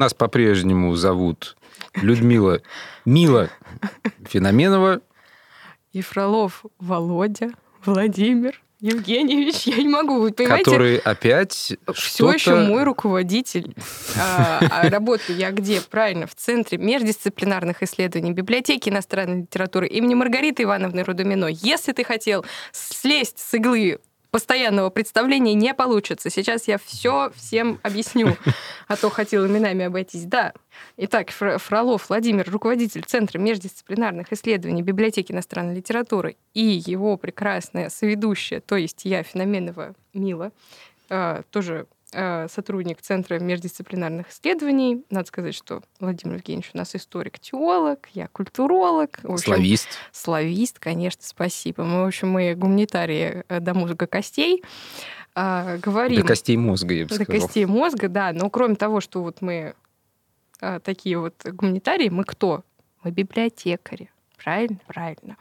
Нас по-прежнему зовут Людмила Мила Феноменова. И Фролов Володя, Владимир Евгеньевич, я не могу, вы понимаете? Который опять Все еще мой руководитель. А, а работаю я где? Правильно, в Центре междисциплинарных исследований библиотеки иностранной литературы имени Маргариты Ивановны Рудомино. Если ты хотел слезть с иглы постоянного представления не получится. Сейчас я все всем объясню, а то хотел именами обойтись. Да. Итак, Фролов Владимир, руководитель Центра междисциплинарных исследований библиотеки иностранной литературы и его прекрасная соведущая, то есть я, Феноменова Мила, а, тоже сотрудник Центра междисциплинарных исследований. Надо сказать, что Владимир Евгеньевич у нас историк-теолог, я культуролог. общем, славист. Славист, конечно, спасибо. Мы, в общем, мы гуманитарии э, до мозга костей. А, говорим... До костей мозга, я бы сказал. До костей мозга, да. Но кроме того, что вот мы а, такие вот гуманитарии, мы кто? Мы библиотекари. Правильно? Правильно.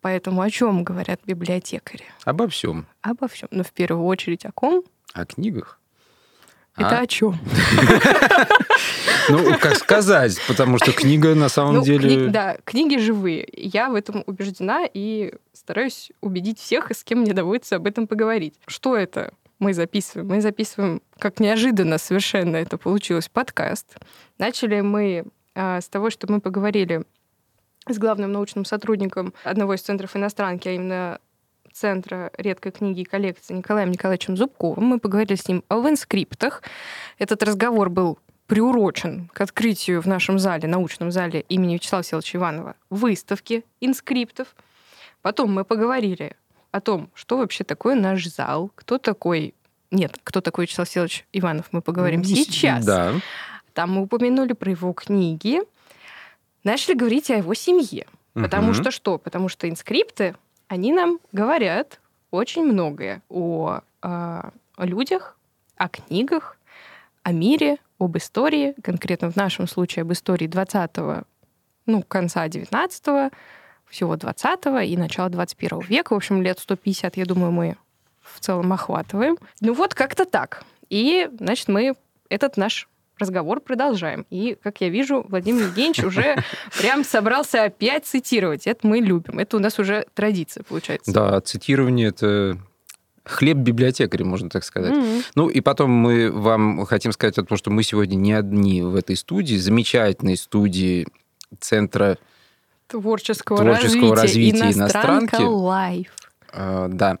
Поэтому о чем говорят библиотекари? Обо всем. Обо всем. Но в первую очередь о ком? О книгах. Это а? о чем? Ну, как сказать, потому что книга на самом ну, деле... Да, книги живые. Я в этом убеждена и стараюсь убедить всех, с кем мне доводится об этом поговорить. Что это? мы записываем. Мы записываем, как неожиданно совершенно это получилось, подкаст. Начали мы а, с того, что мы поговорили с главным научным сотрудником одного из центров иностранки, а именно Центра редкой книги и коллекции Николаем Николаевичем Зубковым. Мы поговорили с ним о инскриптах. Этот разговор был приурочен к открытию в нашем зале, научном зале имени Вячеслава Селовича Иванова выставки инскриптов. Потом мы поговорили о том, что вообще такое наш зал, кто такой... Нет, кто такой Вячеслав Селович Иванов, мы поговорим Не, сейчас. Да. Там мы упомянули про его книги, начали говорить о его семье. Потому угу. что что? Потому что инскрипты они нам говорят очень многое о, о, о людях, о книгах, о мире, об истории, конкретно в нашем случае об истории 20-го, ну, конца 19-го, всего 20-го и начала 21 века. В общем, лет 150, я думаю, мы в целом охватываем. Ну вот как-то так. И, значит, мы этот наш разговор продолжаем. И, как я вижу, Владимир Евгеньевич уже прям собрался опять цитировать. Это мы любим. Это у нас уже традиция, получается. Да, цитирование — это хлеб библиотекаря, можно так сказать. Mm-hmm. Ну и потом мы вам хотим сказать о том, что мы сегодня не одни в этой студии, замечательной студии Центра творческого, творческого развития, развития Иностранки. Live. А, да.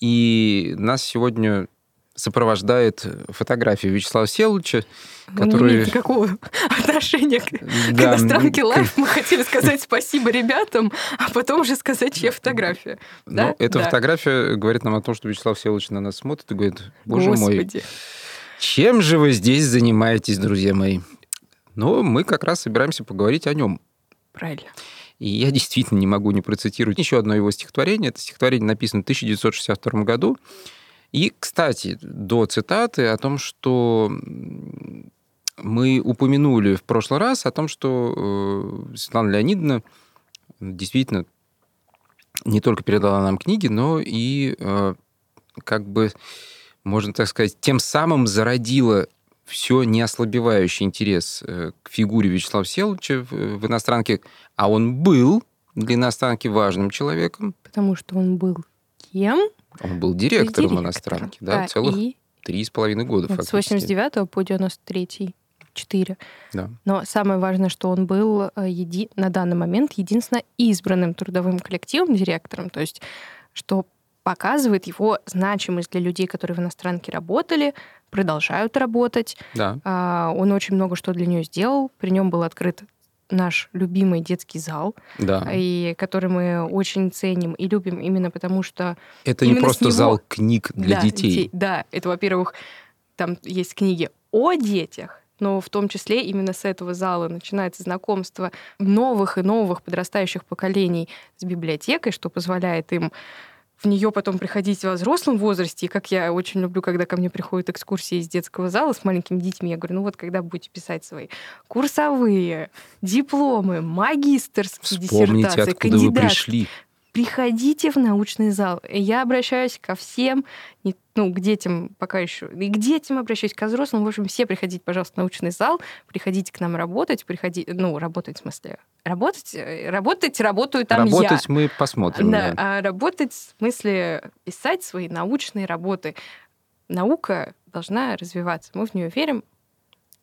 И нас сегодня сопровождает фотография Вячеслава Всеволодовича, который... Не имеет никакого отношения к, да, к Иностранке Live. Мы хотели сказать спасибо ребятам, а потом уже сказать, чья фотография. Ну, да? эта да. фотография говорит нам о том, что Вячеслав Всеволодович на нас смотрит и говорит, боже Господи. мой, чем же вы здесь занимаетесь, друзья мои? Но мы как раз собираемся поговорить о нем. Правильно. И я действительно не могу не процитировать еще одно его стихотворение. Это стихотворение написано в 1962 году. И, кстати, до цитаты о том, что мы упомянули в прошлый раз о том, что э, Светлана Леонидовна действительно не только передала нам книги, но и э, как бы, можно так сказать, тем самым зародила все неослабевающий интерес э, к фигуре Вячеслава Селовича в иностранке, а он был для иностранки важным человеком. Потому что он был кем? Он был директором, директором. иностранки, да, да целых три с половиной года вот фактически. С 89 по 93 4. Да. Но самое важное, что он был э, еди... на данный момент единственно избранным трудовым коллективом директором, то есть что показывает его значимость для людей, которые в иностранке работали, продолжают работать. Да. А, он очень много что для нее сделал. При нем был открыт наш любимый детский зал, да. и который мы очень ценим и любим именно потому, что... Это не просто него... зал книг для да, детей. детей. Да, это, во-первых, там есть книги о детях, но в том числе именно с этого зала начинается знакомство новых и новых подрастающих поколений с библиотекой, что позволяет им в нее потом приходить в взрослом возрасте. И как я очень люблю, когда ко мне приходят экскурсии из детского зала с маленькими детьми, я говорю, ну вот когда будете писать свои курсовые, дипломы, магистрские Вспомните, диссертации, откуда вы пришли. Приходите в научный зал. Я обращаюсь ко всем, ну, к детям пока еще, и к детям обращаюсь, к взрослым. В общем, все приходите, пожалуйста, в научный зал, приходите к нам работать, приходите, ну, работать в смысле, работать, э, работать, работаю там Работать я. мы посмотрим. Да, а работать в смысле писать свои научные работы. Наука должна развиваться. Мы в нее верим,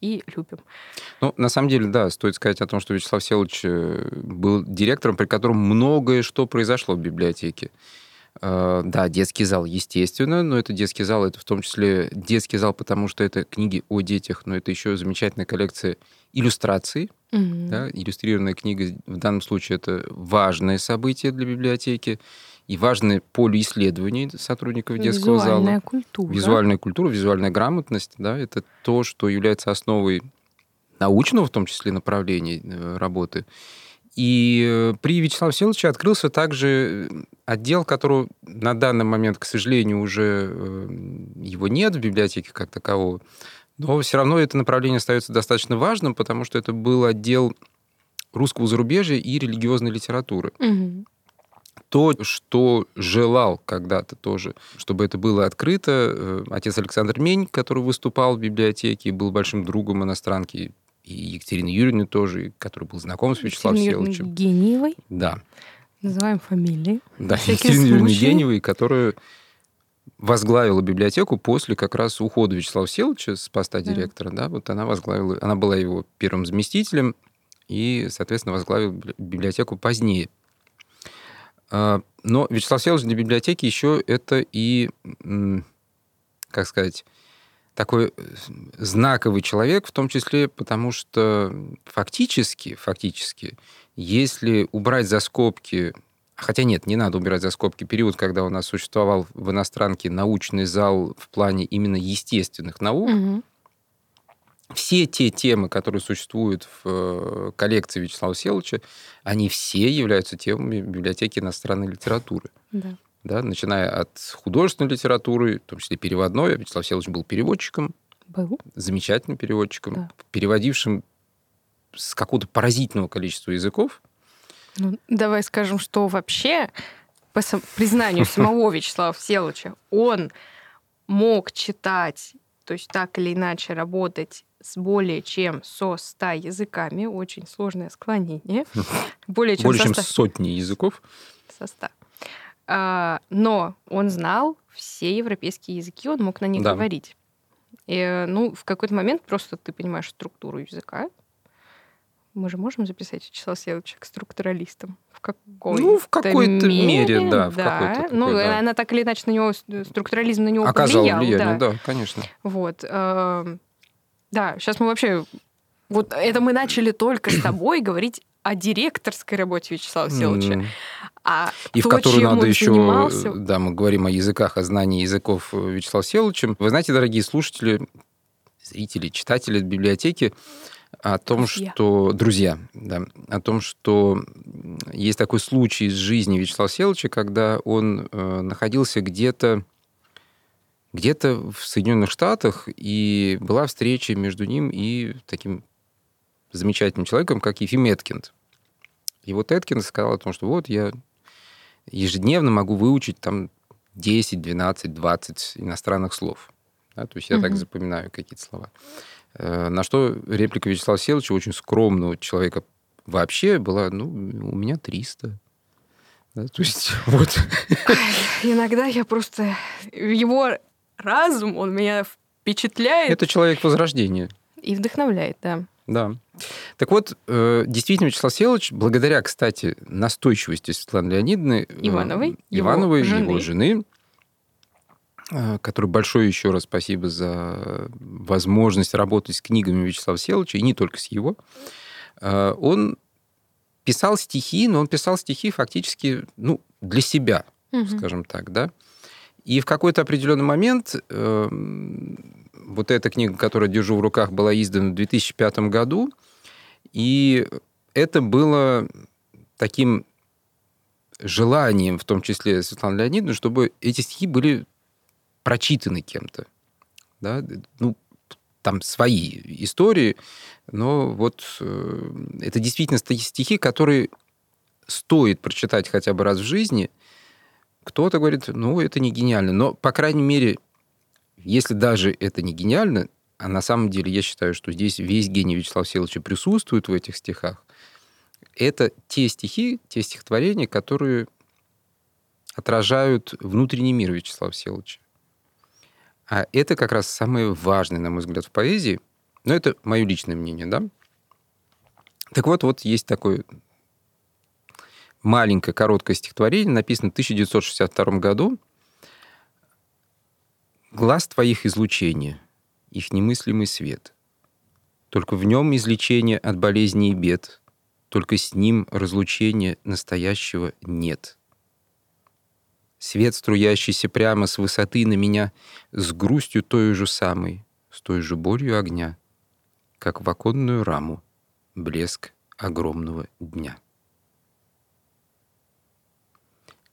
и любим. Ну, на самом деле, да, стоит сказать о том, что Вячеслав Селович э, был директором, при котором многое что произошло в библиотеке. Э, да, детский зал, естественно, но это детский зал, это в том числе детский зал, потому что это книги о детях, но это еще замечательная коллекция иллюстраций. Mm-hmm. Да, иллюстрированная книга в данном случае это важное событие для библиотеки и важное поле исследований сотрудников детского Визуальная зала. культура. Визуальная культура, визуальная грамотность, да, это то, что является основой научного, в том числе, направлений э, работы. И э, при Вячеславе Всеволодовиче открылся также отдел, которого на данный момент, к сожалению, уже э, его нет в библиотеке как такового. Но все равно это направление остается достаточно важным, потому что это был отдел русского зарубежья и религиозной литературы. Угу то, что желал когда-то тоже, чтобы это было открыто. Отец Александр Мень, который выступал в библиотеке, был большим другом иностранки, и Екатерины Юрьевны тоже, который был знаком с Вячеславом Селовичем. Гениевой. Да. Называем фамилии. Да, Екатерины Юрьевны Гениевой, которая возглавила библиотеку после как раз ухода Вячеслава Селовича с поста да. директора. Да, вот она возглавила, она была его первым заместителем и, соответственно, возглавила библиотеку позднее. А, но Вячеслав Всеволодович для библиотеки еще это и, как сказать, такой э, знаковый человек, в том числе потому, что фактически, фактически, если убрать за скобки, хотя нет, не надо убирать за скобки период, когда у нас существовал в иностранке научный зал в плане именно естественных наук, угу все те темы, которые существуют в э, коллекции Вячеслава Селовича, они все являются темами библиотеки иностранной литературы. Да. Да, начиная от художественной литературы, в том числе переводной. Вячеслав Селович был переводчиком. Был. Замечательным переводчиком, да. переводившим с какого-то поразительного количества языков. Ну, давай скажем, что вообще, по признанию самого Вячеслава Всеволодовича, он мог читать, то есть так или иначе работать с более чем со 100 языками. Очень сложное склонение. Более чем, более чем сотни языков. Со 100. А, но он знал все европейские языки, он мог на них да. говорить. И, ну, в какой-то момент просто ты понимаешь структуру языка. Мы же можем записать Вячеслава Селовича к структуралистам? В какой Ну, в какой-то мере, мере да. В да. Такой, ну, да. она так или иначе на него, структурализм на него Оказал повлиял. влияние, да. да, конечно. Вот. Да, сейчас мы вообще... Вот это мы начали только с тобой говорить о директорской работе Вячеслава Всеволодовича. А и то, в которую надо еще, занимался... да, мы говорим о языках, о знании языков Вячеслава Всеволодовича. Вы знаете, дорогие слушатели, зрители, читатели библиотеки, о том, друзья. что... Друзья, да. О том, что есть такой случай из жизни Вячеслава Всеволодовича, когда он э, находился где-то где-то в Соединенных Штатах, и была встреча между ним и таким замечательным человеком, как Ефим Эткинд. И вот Эткинд сказал о том, что вот я ежедневно могу выучить там 10, 12, 20 иностранных слов. Да, то есть я угу. так запоминаю какие-то слова. Э, на что реплика Вячеслава Селовича, очень скромного человека вообще, была, ну, у меня 300. Да, то есть вот. Иногда я просто... Его разум, он меня впечатляет. Это человек возрождения. И вдохновляет, да. Да. Так вот, э, действительно, Вячеслав Селович, благодаря, кстати, настойчивости Светланы Леонидовны... Э, Ивановой. Ивановой, его жены. его жены, э, которой большое еще раз спасибо за возможность работать с книгами Вячеслава Селовича, и не только с его, он писал стихи, но он писал стихи фактически ну, для себя, угу. скажем так, да. И в какой-то определенный момент э, вот эта книга, которую держу в руках, была издана в 2005 году, и это было таким желанием, в том числе Светланы Леонидовны, чтобы эти стихи были прочитаны кем-то. Да? Ну, там свои истории, но вот э, это действительно стихи, которые стоит прочитать хотя бы раз в жизни. Кто-то говорит, ну, это не гениально. Но, по крайней мере, если даже это не гениально, а на самом деле я считаю, что здесь весь гений Вячеслава Всеволодовича присутствует в этих стихах, это те стихи, те стихотворения, которые отражают внутренний мир Вячеслава Всеволодовича. А это как раз самое важное, на мой взгляд, в поэзии. Но это мое личное мнение, да? Так вот, вот есть такое маленькое, короткое стихотворение, написано в 1962 году. «Глаз твоих излучения, их немыслимый свет. Только в нем излечение от болезней и бед, только с ним разлучения настоящего нет. Свет, струящийся прямо с высоты на меня, с грустью той же самой, с той же болью огня, как в оконную раму блеск огромного дня.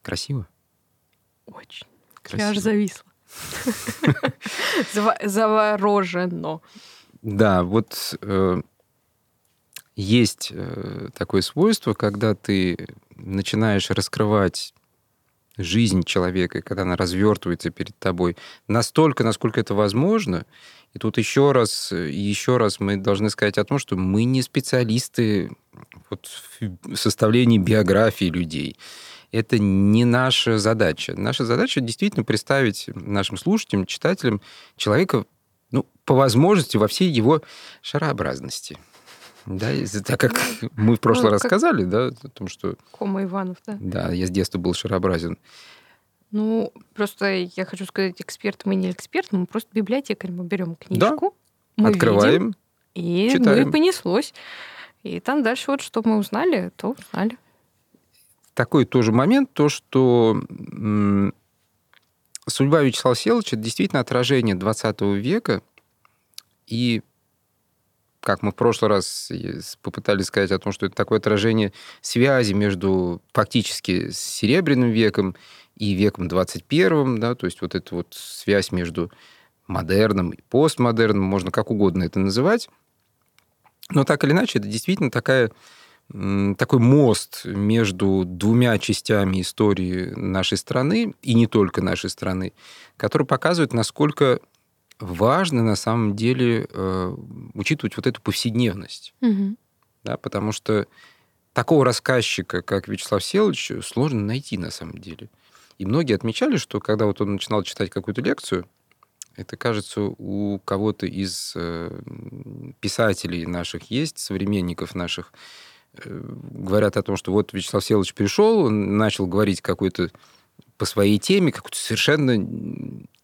Красиво? Очень. Красиво. Я аж зависла. Заворожено. Да, вот э, есть э, такое свойство, когда ты начинаешь раскрывать жизнь человека, когда она развертывается перед тобой настолько, насколько это возможно. И тут еще раз, еще раз мы должны сказать о том, что мы не специалисты вот в составлении биографии людей. Это не наша задача. Наша задача действительно представить нашим слушателям, читателям человека, ну, по возможности, во всей его шарообразности. Да, так как мы в прошлый ну, раз сказали, да, о том, что... Кома Иванов, да. Да, я с детства был шарообразен. Ну, просто я хочу сказать, эксперт мы не эксперт, мы просто библиотекарь. Мы берем книжку, да. мы открываем, видим, и читаем. ну и понеслось. И там дальше вот что мы узнали, то узнали. Такой тоже момент, то, что судьба Вячеслава Селыча действительно отражение 20 века, и как мы в прошлый раз попытались сказать о том, что это такое отражение связи между фактически Серебряным веком и веком 21, да, то есть вот эта вот связь между модерном и постмодерном, можно как угодно это называть. Но так или иначе, это действительно такая, такой мост между двумя частями истории нашей страны, и не только нашей страны, который показывает, насколько важно на самом деле э, учитывать вот эту повседневность. Угу. Да, потому что такого рассказчика, как Вячеслав Селович, сложно найти на самом деле. И многие отмечали, что когда вот он начинал читать какую-то лекцию, это, кажется, у кого-то из э, писателей наших есть, современников наших, говорят о том, что вот Вячеслав Селович пришел, он начал говорить какой-то по своей теме, какой-то совершенно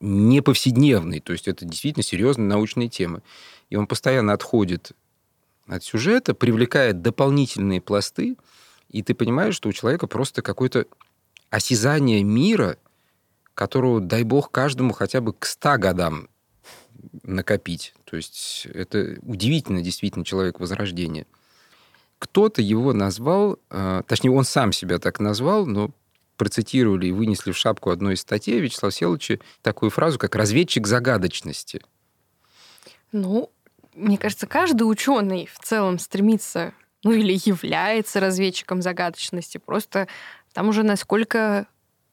не повседневный, то есть это действительно серьезная научная тема. И он постоянно отходит от сюжета, привлекает дополнительные пласты, и ты понимаешь, что у человека просто какое-то осязание мира, которого, дай бог, каждому хотя бы к ста годам накопить. То есть это удивительно действительно человек Возрождения. Кто-то его назвал, э, точнее, он сам себя так назвал, но процитировали и вынесли в шапку одной из статей Вячеслава Селовича такую фразу, как «разведчик загадочности». Ну, мне кажется, каждый ученый в целом стремится, ну или является разведчиком загадочности. Просто там уже насколько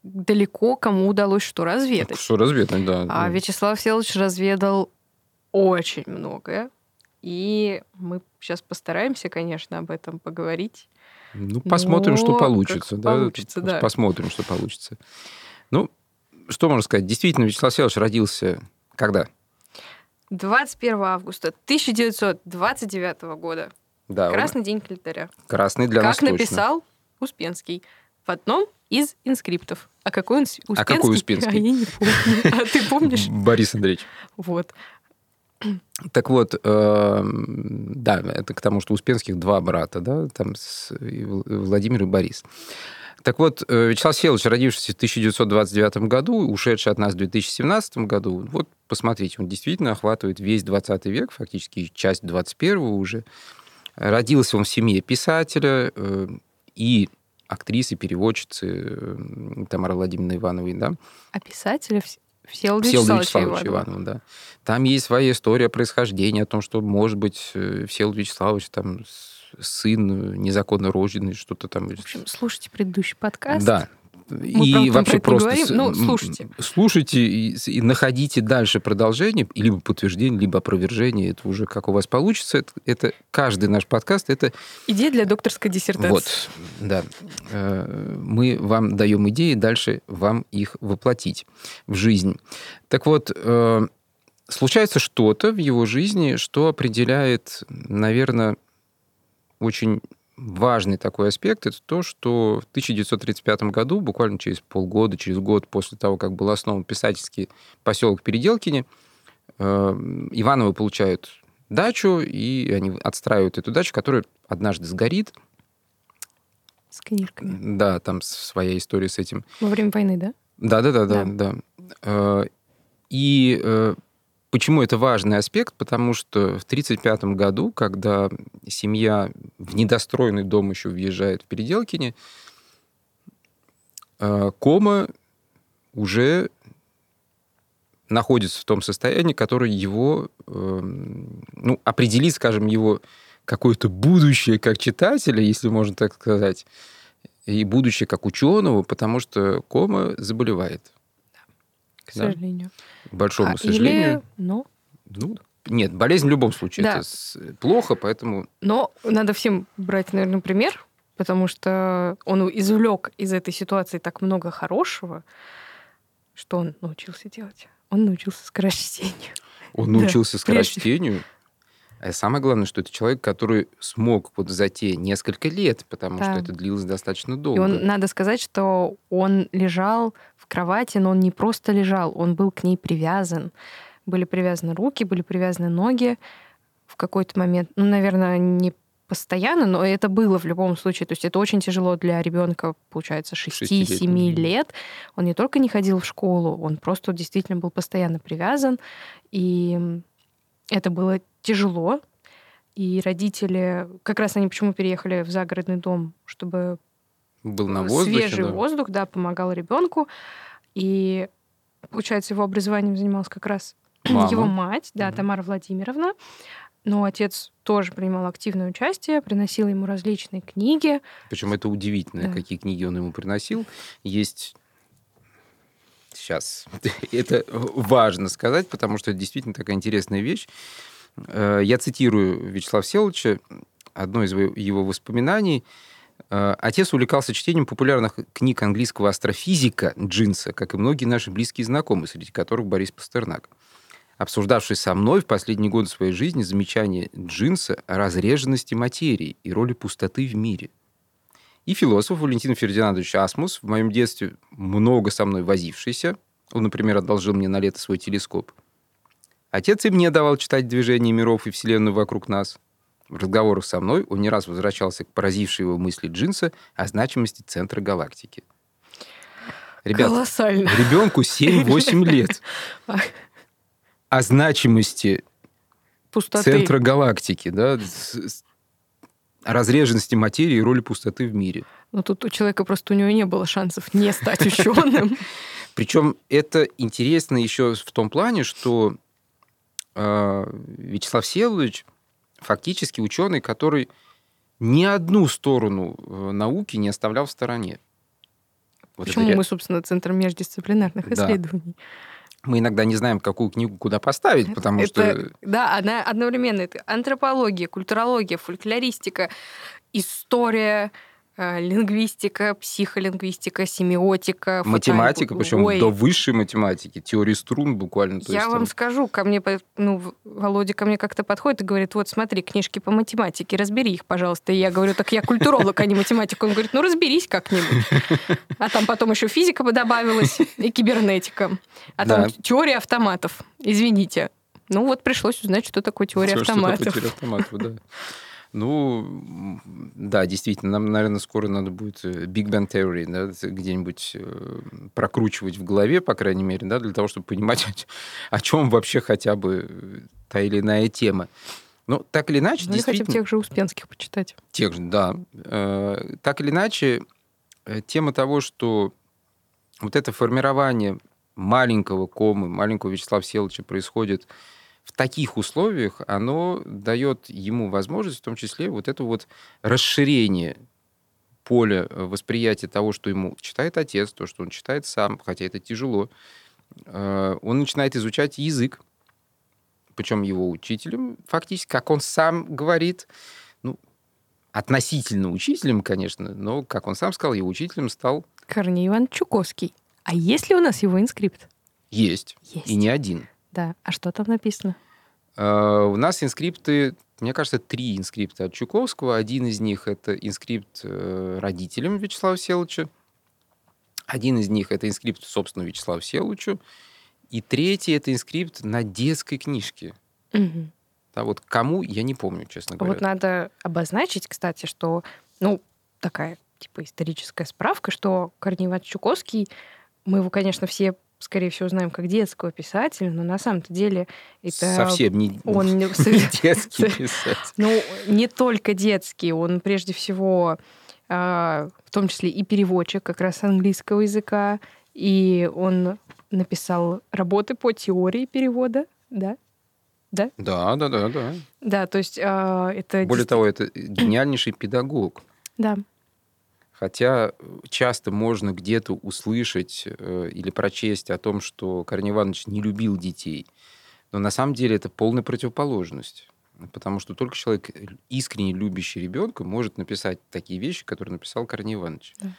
далеко кому удалось что разведать. Что разведать, да. А Вячеслав Селович разведал очень многое. И мы сейчас постараемся, конечно, об этом поговорить. Ну, посмотрим, Но что получится. Да? получится да. Посмотрим, что получится. Ну, что можно сказать? Действительно, Вячеслав Савельевич родился когда? 21 августа 1929 года. Да, Красный он... день календаря. Красный для как нас Как написал Успенский в одном из инскриптов. А какой он Успенский? А какой Успенский? А я не помню. А ты помнишь? Борис Андреевич. Вот. Так вот, э, да, это к тому, что Успенских два брата, да, там с, Владимир и Борис. Так вот, э, Вячеслав Селович, родившийся в 1929 году, ушедший от нас в 2017 году, вот посмотрите, он действительно охватывает весь 20 век, фактически часть 21 уже. Родился он в семье писателя э, и актрисы, переводчицы э, Тамары Владимировны Ивановой, да. А писателя Всеволода Вячеславовича Иванова. Иванова, да. Там есть своя история происхождения, о том, что, может быть, э, Всеволод Вячеславович там сын незаконно рожденный, что-то там. В общем, слушайте предыдущий подкаст. Да, Мы, и вообще просто с- м, слушайте. слушайте и, и находите дальше продолжение, либо подтверждение, либо опровержение. Это уже как у вас получится. Это, это каждый наш подкаст. Это Идея для докторской диссертации. вот, да. Э, Мы вам даем идеи, дальше вам их воплотить в жизнь. Так вот, э, случается что-то в его жизни, что определяет, наверное, очень важный такой аспект. Это то, что в 1935 году, буквально через полгода, через год после того, как был основан писательский поселок Переделкине, э, Ивановы получают дачу, и они отстраивают эту дачу, которая однажды сгорит. С книжками. Да, там своя история с этим. Во время войны, да? Да, да, да, да, да. Э, И э, почему это важный аспект? Потому что в 1935 году, когда семья в недостроенный дом еще въезжает в Переделкине, э, кома уже находится в том состоянии, которое его, э, ну, определит, скажем, его какое-то будущее как читателя, если можно так сказать, и будущее как ученого, потому что кома заболевает. К Да. сожалению. Большому А, сожалению. Или, ну, Ну, нет, болезнь в любом случае Да. это плохо, поэтому но надо всем брать, наверное, пример, потому что он извлек из этой ситуации так много хорошего, что он научился делать. Он научился скорочтению. он Да, научился прежде. скорочтению. А самое главное, что это человек, который смог вот за те несколько лет, потому Да. что это длилось достаточно И долго. он, надо сказать, что он лежал в кровати, но он не просто лежал, он был к ней привязан. Были привязаны руки, были привязаны ноги в какой-то момент. Ну, наверное, не постоянно, но это было в любом случае. То есть это очень тяжело для ребенка, получается, 6-7 Шестилетнего. лет. Он не только не ходил в школу, он просто действительно был постоянно привязан. И это было тяжело. И родители, как раз они почему переехали в загородный дом, чтобы Был на воздухе. свежий да. воздух, да, помогал ребенку. И, получается, его образованием занималась как раз Мама. его мать, да, Мгм. Тамара Владимировна. Но отец тоже принимал активное участие, приносил ему различные книги. Причем это удивительно, Да. какие книги он ему приносил. Есть сейчас это важно сказать, потому что это действительно такая интересная вещь. Э, Я цитирую Вячеслава Всеволодовича, одно из его- его воспоминаний. Э, Отец увлекался чтением популярных книг английского астрофизика Джинса, как и многие наши близкие знакомые, среди которых Борис Пастернак обсуждавший со мной в последние годы своей жизни замечание Джинса о разреженности материи и роли пустоты в мире. И философ Валентин Фердинандович Асмус, в моем детстве много со мной возившийся, он, например, одолжил мне на лето свой телескоп. Отец и мне давал читать движение миров и Вселенную вокруг нас. В разговорах со мной он не раз возвращался к поразившей его мысли Джинса о значимости центра галактики. Ребята, Колоссально. ребенку 7-8 лет. О значимости Пустоты. центра галактики, да, о разреженности материи и роли пустоты в мире. Но тут у человека просто у него не было шансов не стать ученым. Причем это интересно еще в том плане, что Вячеслав Всеволодович фактически ученый, который ни одну сторону э, науки не оставлял в стороне. Вот это Почему ре- мы, собственно, центр междисциплинарных Да. исследований? мы иногда не знаем, какую книгу куда поставить, потому Это- что Да, она одновременно это антропология, культурология, фольклористика, история, лингвистика, психолингвистика, семиотика, математика, фотони- причем Ой, до высшей математики, теории струн буквально. то Я есть вам там- скажу, ко мне, ну, Володя ко мне как-то подходит и говорит, вот смотри, книжки по математике, разбери их, пожалуйста. И я говорю, так я культуролог, а не математик. Он говорит, ну разберись как-нибудь. А там потом еще физика бы добавилась и кибернетика. А там Да. теория автоматов. Извините. Ну вот пришлось узнать, что такое теория Всё, что такое автоматов. теория автоматов, да. Ну, да, действительно, нам, наверное, скоро надо будет э, Big Bang Theory да, где-нибудь э, прокручивать в голове, по крайней мере, да, для того, чтобы понимать, о, чем вообще хотя бы э, та или иная тема. Но так или иначе, Ну, или хотя бы действительно... тех же Успенских почитать. Тех же, да. Так или иначе, тема того, что вот это формирование маленького комы, маленького Вячеслава Всеволодовича происходит в таких условиях оно дает ему возможность, в том числе, вот это вот расширение поля восприятия того, что ему читает отец, то, что он читает сам, хотя это тяжело. Э, он начинает изучать язык, причем его учителем, фактически, как он сам говорит, ну, относительно учителем, конечно, но, как он сам сказал, его учителем стал... Корней Иван Чуковский. А есть ли у нас его инскрипт? Есть. Есть. И не один. Да. А что там написано? Э, у нас инскрипты, мне кажется, три инскрипта от Чуковского. Один из них это инскрипт э, родителям Вячеслава Всеволодыча. Один из них это инскрипт, собственно, Вячеславу Всеволодычу. И третий это инскрипт на детской книжке. Угу. Да, вот кому, я не помню, честно говоря. Вот надо обозначить, кстати, что, ну, такая типа историческая справка, что Корней Иванович Чуковский, мы его, конечно, все скорее всего, знаем как детского писателя, но на самом-то деле это... Совсем не, он не детский писатель. Ну, не только детский, он прежде всего а, в том числе и переводчик как раз английского языка, и он написал работы по теории перевода, да? Да? Да, да, да, да. Да, то есть э, это... Более того, это гениальнейший педагог. Да. Хотя часто можно где-то услышать э, или прочесть о том, что Корней Иванович не любил детей. Но на самом деле это полная противоположность. Потому что только человек, искренне любящий ребенка, может написать такие вещи, которые написал Корней Иванович. Да.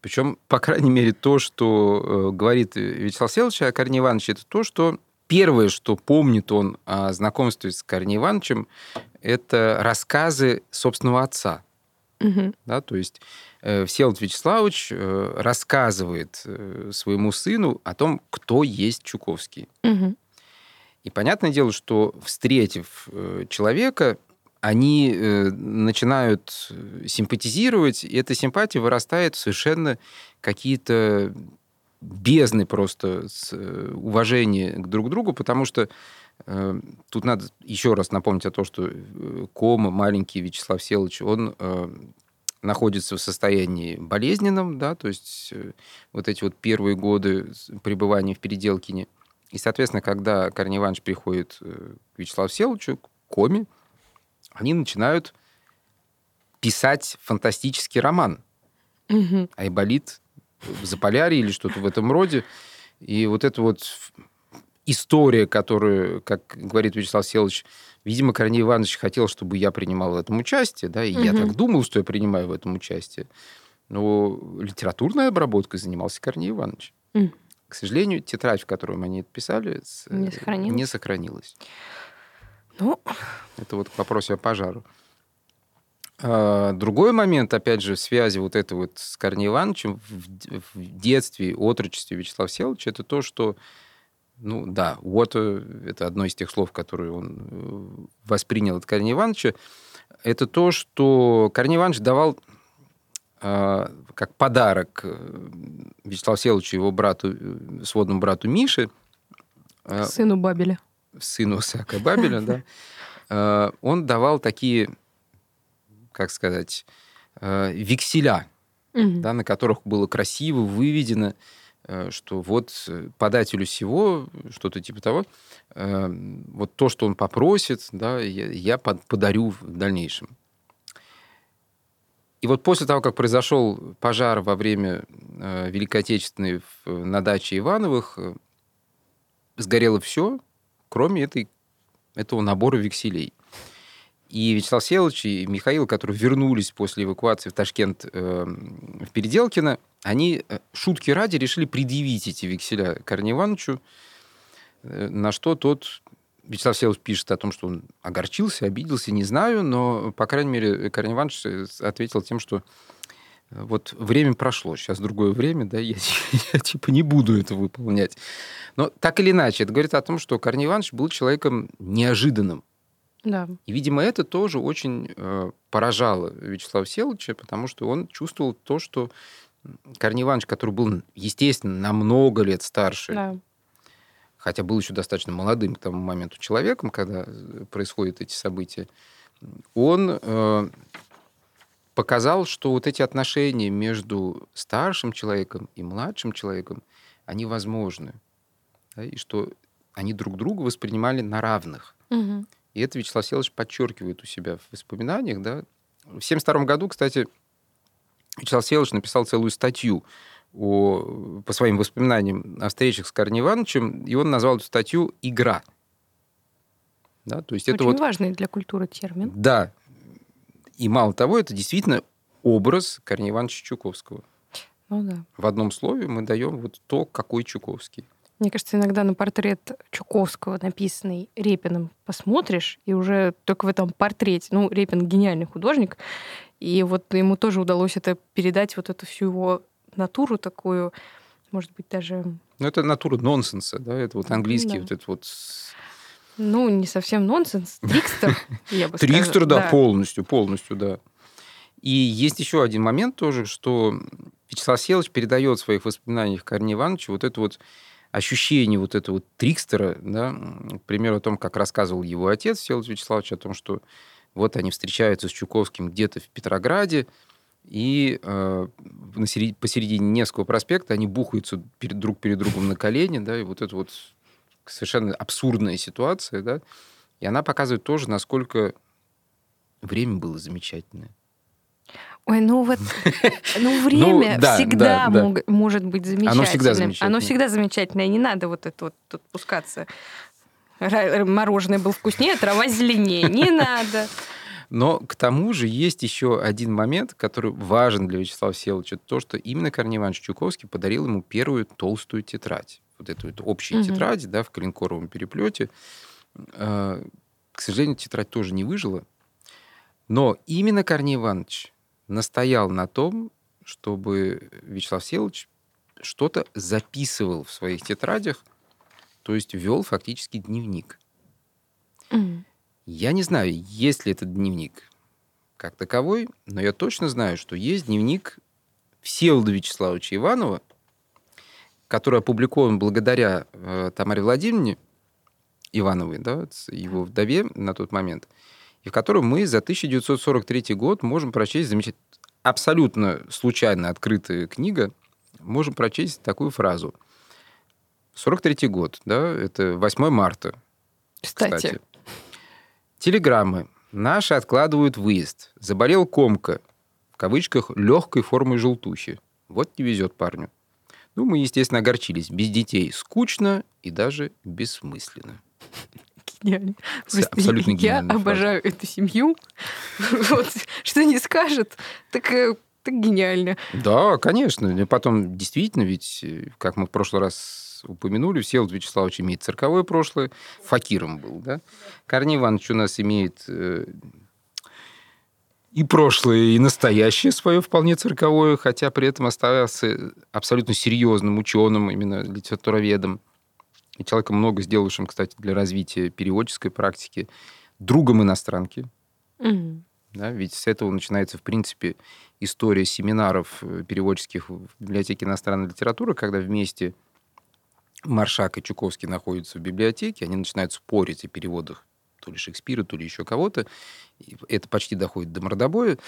Причем, по крайней мере, то, что э, говорит Вячеслав Селович о Корнее Ивановиче, это то, что первое, что помнит он о знакомстве с Корнеем Ивановичем, это рассказы собственного отца. Угу. Да, то есть э, Всеволод Вячеславович э, рассказывает э, своему сыну о том, кто есть Чуковский. Угу. И понятное дело, что встретив э, человека, они э, начинают э, симпатизировать, и эта симпатия вырастает в совершенно какие-то бездны просто с э, уважения к друг другу, потому что тут надо еще раз напомнить о том, что Кома, маленький Вячеслав Селович, он э, находится в состоянии болезненном, да, то есть э, вот эти вот первые годы пребывания в Переделкине. И, соответственно, когда Корней Иванович приходит к Вячеславу Селовичу, к Коме, они начинают писать фантастический роман. Угу. Айболит в Заполярье или что-то в этом роде. И вот эта вот история, которую, как говорит Вячеслав Селович, видимо, Корней Иванович хотел, чтобы я принимал в этом участие, да, и угу. я так думал, что я принимаю в этом участие. Но литературной обработкой занимался Корней Иванович. Угу. К сожалению, тетрадь, в которой они это писали, не сохранилась. Не сохранилась. Ну... Это вот к вопросу о пожару. А, другой момент, опять же, в связи вот это вот с Корнеем Ивановичем в, детстве, отрочестве Вячеслава Всеволодовича, это то, что, ну да, вот это одно из тех слов, которые он э, воспринял от Корнея Ивановича, это то, что Корней Иванович давал э, как подарок э, Вячеславу Всеволодовичу, его брату, э, сводному брату Мише. Э, Сыну Бабеля. сыну Исаака Бабеля, да, э, он давал такие, как сказать, э, векселя, да, на которых было красиво выведено, э, что вот подателю всего, что-то типа того, вот то, что он попросит, да, я подарю в дальнейшем. И вот после того, как произошел пожар во время Великой Отечественной на даче Ивановых, сгорело все, кроме этой, этого набора векселей. И Вячеслав Селович и Михаил, которые вернулись после эвакуации в Ташкент э, в Переделкино, они э, шутки ради решили предъявить эти векселя Корнею Ивановичу, э, на что тот Вячеслав Селович пишет о том, что он огорчился, обиделся, не знаю, но, по крайней мере, Корней Иванович э, ответил тем, что вот время прошло, сейчас другое время, да, я, я типа не буду это выполнять. Но так или иначе, это говорит о том, что Корней Иванович был человеком неожиданным. Да. И, видимо, это тоже очень э, поражало Вячеслава Селовича, потому что он чувствовал то, что Корней Иванович, который был, естественно, на много лет старше, да. хотя был еще достаточно молодым к тому моменту человеком, когда происходят эти события, он э, показал, что вот эти отношения между старшим человеком и младшим человеком, они возможны. Да, и что они друг друга воспринимали на равных. Мгм. И это Вячеслав Селович подчеркивает у себя в воспоминаниях. Да? В 1972 году, кстати, Вячеслав Селович написал целую статью о, по своим воспоминаниям о встречах с Корней Ивановичем, и он назвал эту статью «Игра». Да, то есть это Очень вот важный для культуры термин. Да. И мало того, это действительно образ Корнея Ивановича Чуковского. Ну да. В одном слове мы даем вот то, какой Чуковский. Мне кажется, иногда на портрет Чуковского, написанный Репиным, посмотришь, и уже только в этом портрете, ну, Репин гениальный художник, и вот ему тоже удалось это передать, вот эту всю его натуру такую, может быть, даже, Ну, это натура нонсенса, да, это вот английский, Да. вот это вот... ну, не совсем нонсенс, трикстер, я бы Трикстер, сказала. да, полностью, полностью, да. И есть еще один момент тоже, что Вячеслав Селович передает в своих воспоминаниях Корнея Ивановича вот это вот ощущение вот этого вот трикстера, да, к примеру, о том, как рассказывал его отец Селович Вячеславович, о том, что вот они встречаются с Чуковским где-то в Петрограде, и э, на серед- посередине Невского проспекта они бухаются перед, друг перед другом на колени, да, и вот это вот совершенно абсурдная ситуация, да, и она показывает тоже, насколько время было замечательное. Ой, ну вот, ну время да, всегда да, да. может быть замечательным. Оно всегда замечательное. Оно всегда замечательное, не надо вот это вот тут пускаться. Мороженое было вкуснее, трава зеленее. Не надо. Но к тому же есть еще один момент, который важен для Вячеслава Селовича. То, что именно Корней Иванович Чуковский подарил ему первую толстую тетрадь. Вот эту вот общую Мгм. тетрадь, да, в коленкоровом переплете. Э, К сожалению, тетрадь тоже не выжила. Но именно Корней Иванович настоял на том, чтобы Вячеслав Селович что-то записывал в своих тетрадях, то есть вел фактически дневник. М. Я не знаю, есть ли этот дневник как таковой, но я точно знаю, что есть дневник Всеволода Вячеславовича Иванова, который опубликован благодаря э, Тамаре Владимировне Ивановой, да, его вдове на тот момент, и в котором мы за 1943 год можем прочесть замечательно, абсолютно случайно открытая книга, можем прочесть такую фразу. 43 год, да, это 8 марта, Кстати, кстати. Телеграммы. Наши откладывают выезд. Заболел комка. В кавычках легкой формы желтухи. Вот не везет парню. Ну, мы, естественно, огорчились. Без детей скучно и даже бессмысленно. Гениально. Просто абсолютно я гениальная фраза. обожаю эту семью. Вот, что не скажет, так, э, так гениально. Да, конечно. И потом, действительно, ведь, э, как мы в прошлый раз упомянули, Всеволод Вячеславович имеет цирковое прошлое, факиром был, да? Корней Иванович у нас имеет э, и прошлое, и настоящее свое вполне цирковое, хотя при этом оставался абсолютно серьезным ученым, именно литературоведом, и человеком много сделавшим, кстати, для развития переводческой практики, другом иностранки, М. да, ведь с этого начинается, в принципе, история семинаров э, переводческих в библиотеке иностранной литературы, когда вместе Маршак и Чуковский находятся в библиотеке, они начинают спорить о переводах то ли Шекспира, то ли еще кого-то. И Это почти доходит до мордобоя.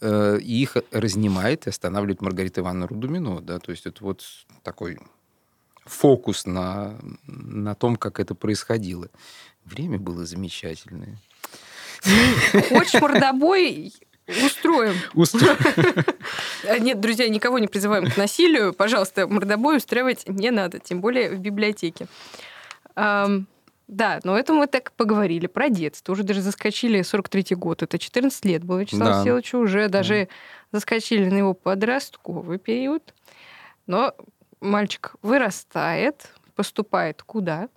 Э, И их разнимает и останавливает Маргарита Ивановна Рудумино. Да? То есть это вот такой фокус на, на том, как это происходило. Время было замечательное. Хочешь мордобой? Устроим. Устро- А Нет, друзья, никого не призываем к насилию. Пожалуйста, мордобой устраивать не надо, тем более в библиотеке. Да, но это мы так поговорили про детство. Уже даже заскочили 43-й год. Это 14 лет было Вячеславу Да. Всеволодовичу. Уже даже заскочили на его подростковый период. Но мальчик вырастает, поступает куда?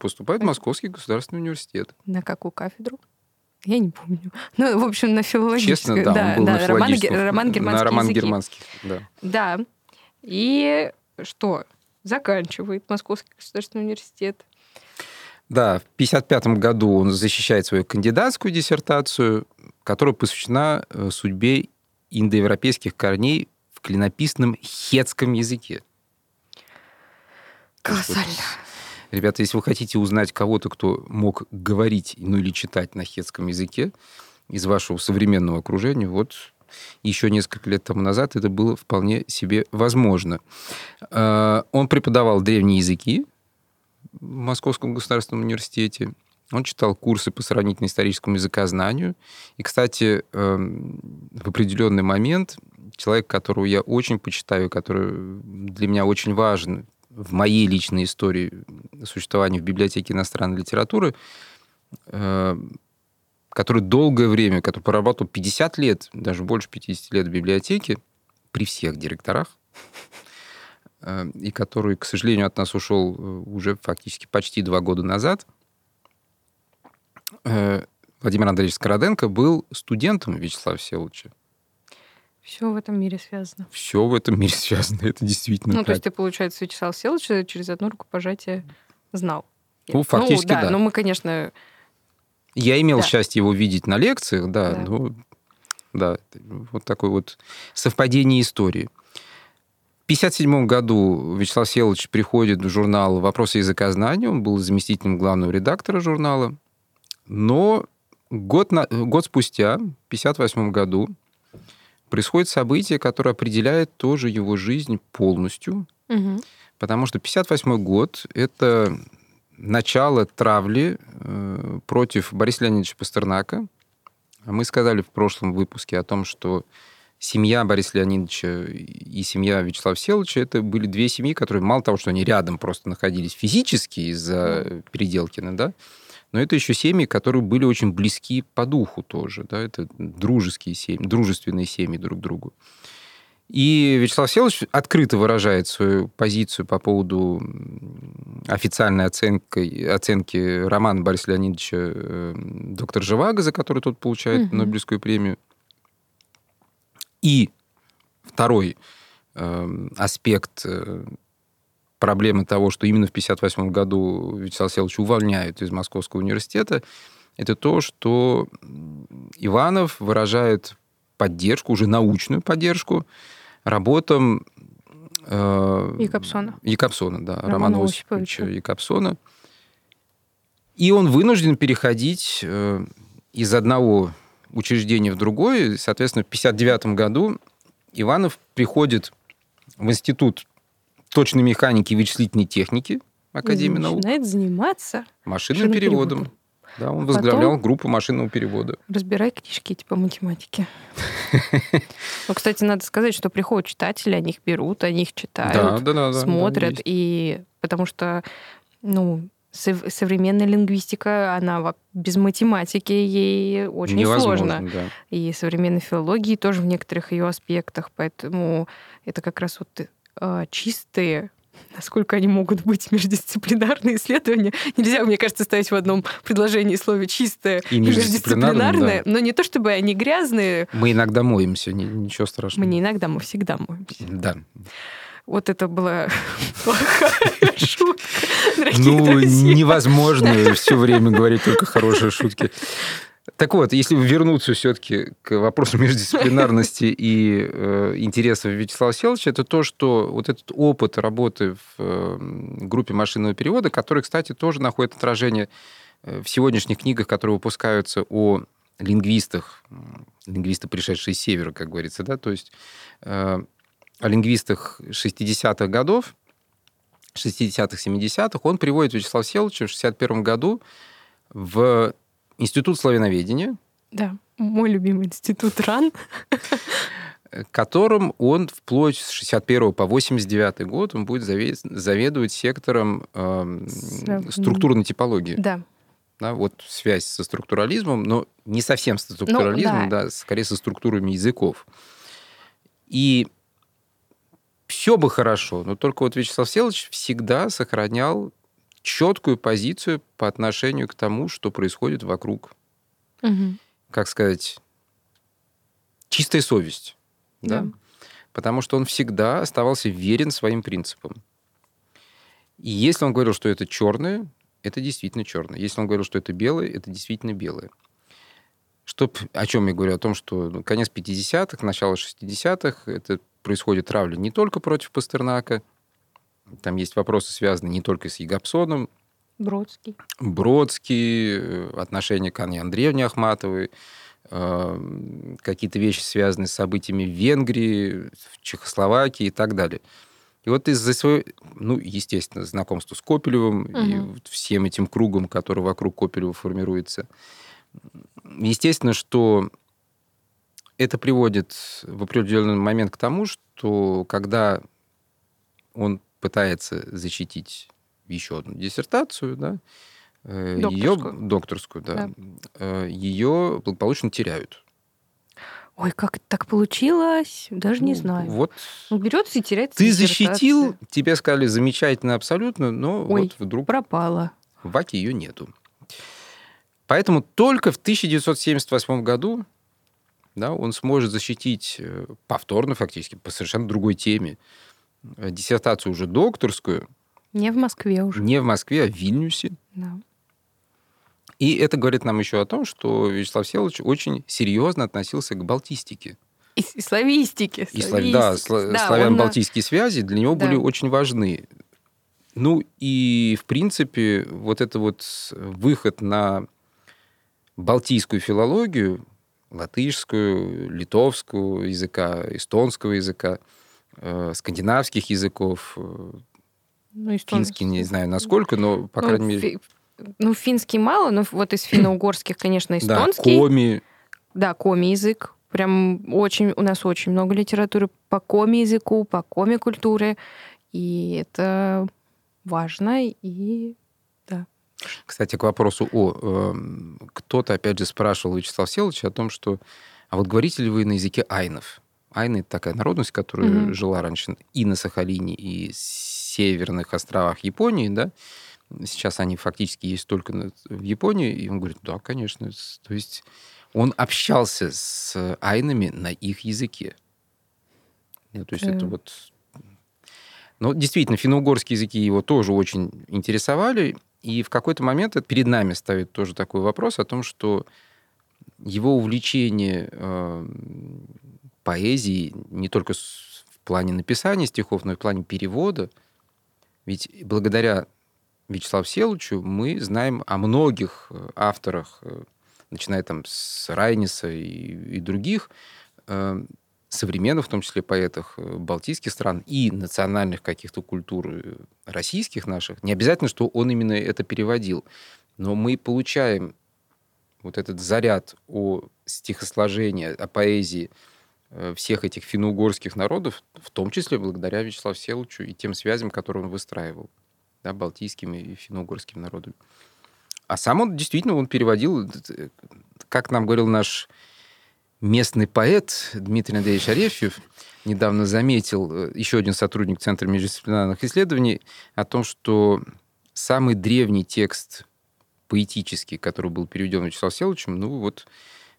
Поступает в Московский государственный университет. На какую кафедру? Я не помню. Ну, в общем, на филологическую. Честно, да, он был на роман, роман на германские роман языки. германский, да. Да. И что? Заканчивает Московский государственный университет. Да, в 1955 году он защищает свою кандидатскую диссертацию, которая посвящена э, судьбе индоевропейских корней в клинописном хетском языке. Колоссально. Ребята, если вы хотите узнать кого-то, кто мог говорить, ну или читать на хетском языке из вашего современного окружения, вот еще несколько лет тому назад это было вполне себе возможно. Э, Он преподавал древние языки в Московском государственном университете. Он читал курсы по сравнительно-историческому языкознанию. И, кстати, эм, в определенный момент человек, которого я очень почитаю, который для меня очень важен в моей личной истории существования в библиотеке иностранной литературы, э, который долгое время, который поработал 50 лет, даже больше 50 лет в библиотеке, при всех директорах, э, и который, к сожалению, от нас ушел э, уже фактически почти два года назад, Владимир Андреевич Скороденко был студентом Вячеслава Всеволодовича. Все в этом мире связано. Все в этом мире связано, это действительно Ну, так. то есть ты, получается, Вячеслав Селовича через одну рукопожатие знал. Ну, фактически, ну, да. да. Но мы, конечно... Я имел Да. счастье его видеть на лекциях, да, Да. ну, да, вот такое вот совпадение истории. В 1957 году Вячеслав Селович приходит в журнал «Вопросы языкознания», он был заместителем главного редактора журнала, но год, на, год спустя, в 1958 году, происходит событие, которое определяет тоже его жизнь полностью, Мгм. потому что 1958 год – это начало травли э, против Бориса Леонидовича Пастернака. Мы сказали в прошлом выпуске о том, что семья Бориса Леонидовича и семья Вячеслава Всеволодовича это были две семьи, которые мало того, что они рядом просто находились физически из-за Переделкина, да, но это еще семьи, которые были очень близки по духу тоже, да, это дружеские семьи, дружественные семьи друг к другу. И Вячеслав Всеволодович открыто выражает свою позицию по поводу официальной оценки, оценки романа Бориса Леонидовича э, «Доктор Живаго», за который тот получает Мгм. Нобелевскую премию. И второй э, аспект проблемы того, что именно в 1958 году Вячеслава Всеволодовича увольняют из Московского университета, это то, что Иванов выражает поддержку, уже научную поддержку работам э, Якобсона. Якобсона, да, Романа Романа. Осиповича Якобсона. И он вынужден переходить э, из одного учреждения в другое. Соответственно, в 1959 году Иванов приходит в Институт точной механики и вычислительной техники Академии наук Начинает заниматься, машинным машинным переводом. переводом. Да, он Потом- возглавлял группу машинного перевода. разбирай книжки типа математики. Ну, кстати, надо сказать, что приходят читатели, они их берут, они их читают, да, да, да, смотрят, и потому что, ну, сов- современная лингвистика, она без математики ей очень Невозможно, сложно. да. И современной филологии тоже в некоторых ее аспектах, поэтому это как раз вот чистые насколько они могут быть междисциплинарные исследования. Нельзя, мне кажется, ставить в одном предложении слове чистое И междисциплинарным, междисциплинарное, но не то чтобы они грязные, Мы иногда моемся, ни- ничего страшного. мы не иногда, мы всегда моемся. Да. Вот это была плохая шутка, Ну, невозможно все время говорить только хорошие шутки. Так вот, если вернуться все-таки к вопросу междисциплинарности и э, интересов Вячеслава Селовича, это то, что вот этот опыт работы в э, группе машинного перевода, который, кстати, тоже находит отражение э, в сегодняшних книгах, которые выпускаются о лингвистах, лингвисты, пришедшие с севера, как говорится, да, то есть э, о лингвистах 60-х годов, 60-х, 70-х, он приводит Вячеслава Селовича в 61 году в Институт славяноведения, Да, мой любимый институт РАН. которым он вплоть с 61 по 89 год он будет заве- заведовать сектором Слав- структурной типологии. Да, Да, вот связь со структурализмом, но не совсем со структурализмом, Ну, да. да, скорее со структурами языков. И все бы хорошо, но только вот Вячеслав Всеволодович всегда сохранял четкую позицию по отношению к тому, что происходит вокруг. Мгм. Как сказать, чистая совесть. Да? Да. Потому что он всегда оставался верен своим принципам. И если он говорил, что это черное, это действительно черное. Если он говорил, что это белое, это действительно белое. Что, о чем я говорю? О том, что ну, конец 50-х, начало 60-х, это происходит травля не только против Пастернака, там есть вопросы, связанные не только с Егопсоном, Бродский. Бродский, э, отношение к Анне Андреевне Ахматовой, э, какие-то вещи, связанные с событиями в Венгрии, в Чехословакии и так далее. И вот из-за своего, ну, естественно, знакомства с Копелевым угу. и вот всем этим кругом, который вокруг Копелева формируется, естественно, что это приводит в определенный момент к тому, что когда он пытается защитить еще одну диссертацию, да, э, докторскую. ее докторскую, да, да. Э, ее благополучно теряют. Ой, как это так получилось? Даже ну, не знаю. Вот. Он берется и теряет. Ты защитил, тебе сказали замечательно абсолютно, но Ой, вот вдруг... пропала. В ВАКе ее нету. Поэтому только в 1978 году да, он сможет защитить э, повторно фактически по совершенно другой теме диссертацию уже докторскую. Не в Москве уже. Не в Москве, а в Вильнюсе. Да. И это говорит нам еще о том, что Вячеслав Всеволодович очень серьезно относился к балтистике. И, и славистике. И слав... Да, сла... да, славян-балтийские он... связи для него да. были очень важны. Ну и, в принципе, вот это вот выход на балтийскую филологию, латышскую, литовскую языка, эстонского языка, э, скандинавских языков, э, ну, финский, не знаю насколько, но, по ну, крайней мере... Ну, финский мало, но вот из финно-угорских, конечно, эстонский. Да, коми. Да, коми язык. Прям очень, у нас очень много литературы по коми языку, по коми культуре. И это важно, и да. Кстати, к вопросу о... Э, кто-то, опять же, спрашивал Вячеслав Селовича о том, что... А вот говорите ли вы на языке айнов? Айны — это такая народность, которая mm-hmm. жила раньше и на Сахалине, и северных островах Японии, да? Сейчас они фактически есть только в Японии. И он говорит, да, конечно. То есть он общался с айнами на их языке. Ну, то есть mm. это вот... Но действительно, финно-угорские языки его тоже очень интересовали. И в какой-то момент это перед нами ставит тоже такой вопрос о том, что его увлечение э, поэзией не только в плане написания стихов, но и в плане перевода. Ведь благодаря Вячеславу Селучу мы знаем о многих э, авторах, э, начиная там с Райниса и, и других, э, современных, в том числе поэтах балтийских стран и национальных каких-то культур российских наших. Не обязательно, что он именно это переводил, но мы получаем вот этот заряд о стихосложении, о поэзии всех этих финно-угорских народов, в том числе благодаря Вячеславу Селучу и тем связям, которые он выстраивал да, балтийским и финно-угорским народам. А сам он действительно он переводил, как нам говорил наш местный поэт Дмитрий Андреевич Арефьев, недавно заметил, э, еще один сотрудник Центра междисциплинарных исследований, о том, что самый древний текст поэтический, который был переведен Вячеславом Селовичем, ну вот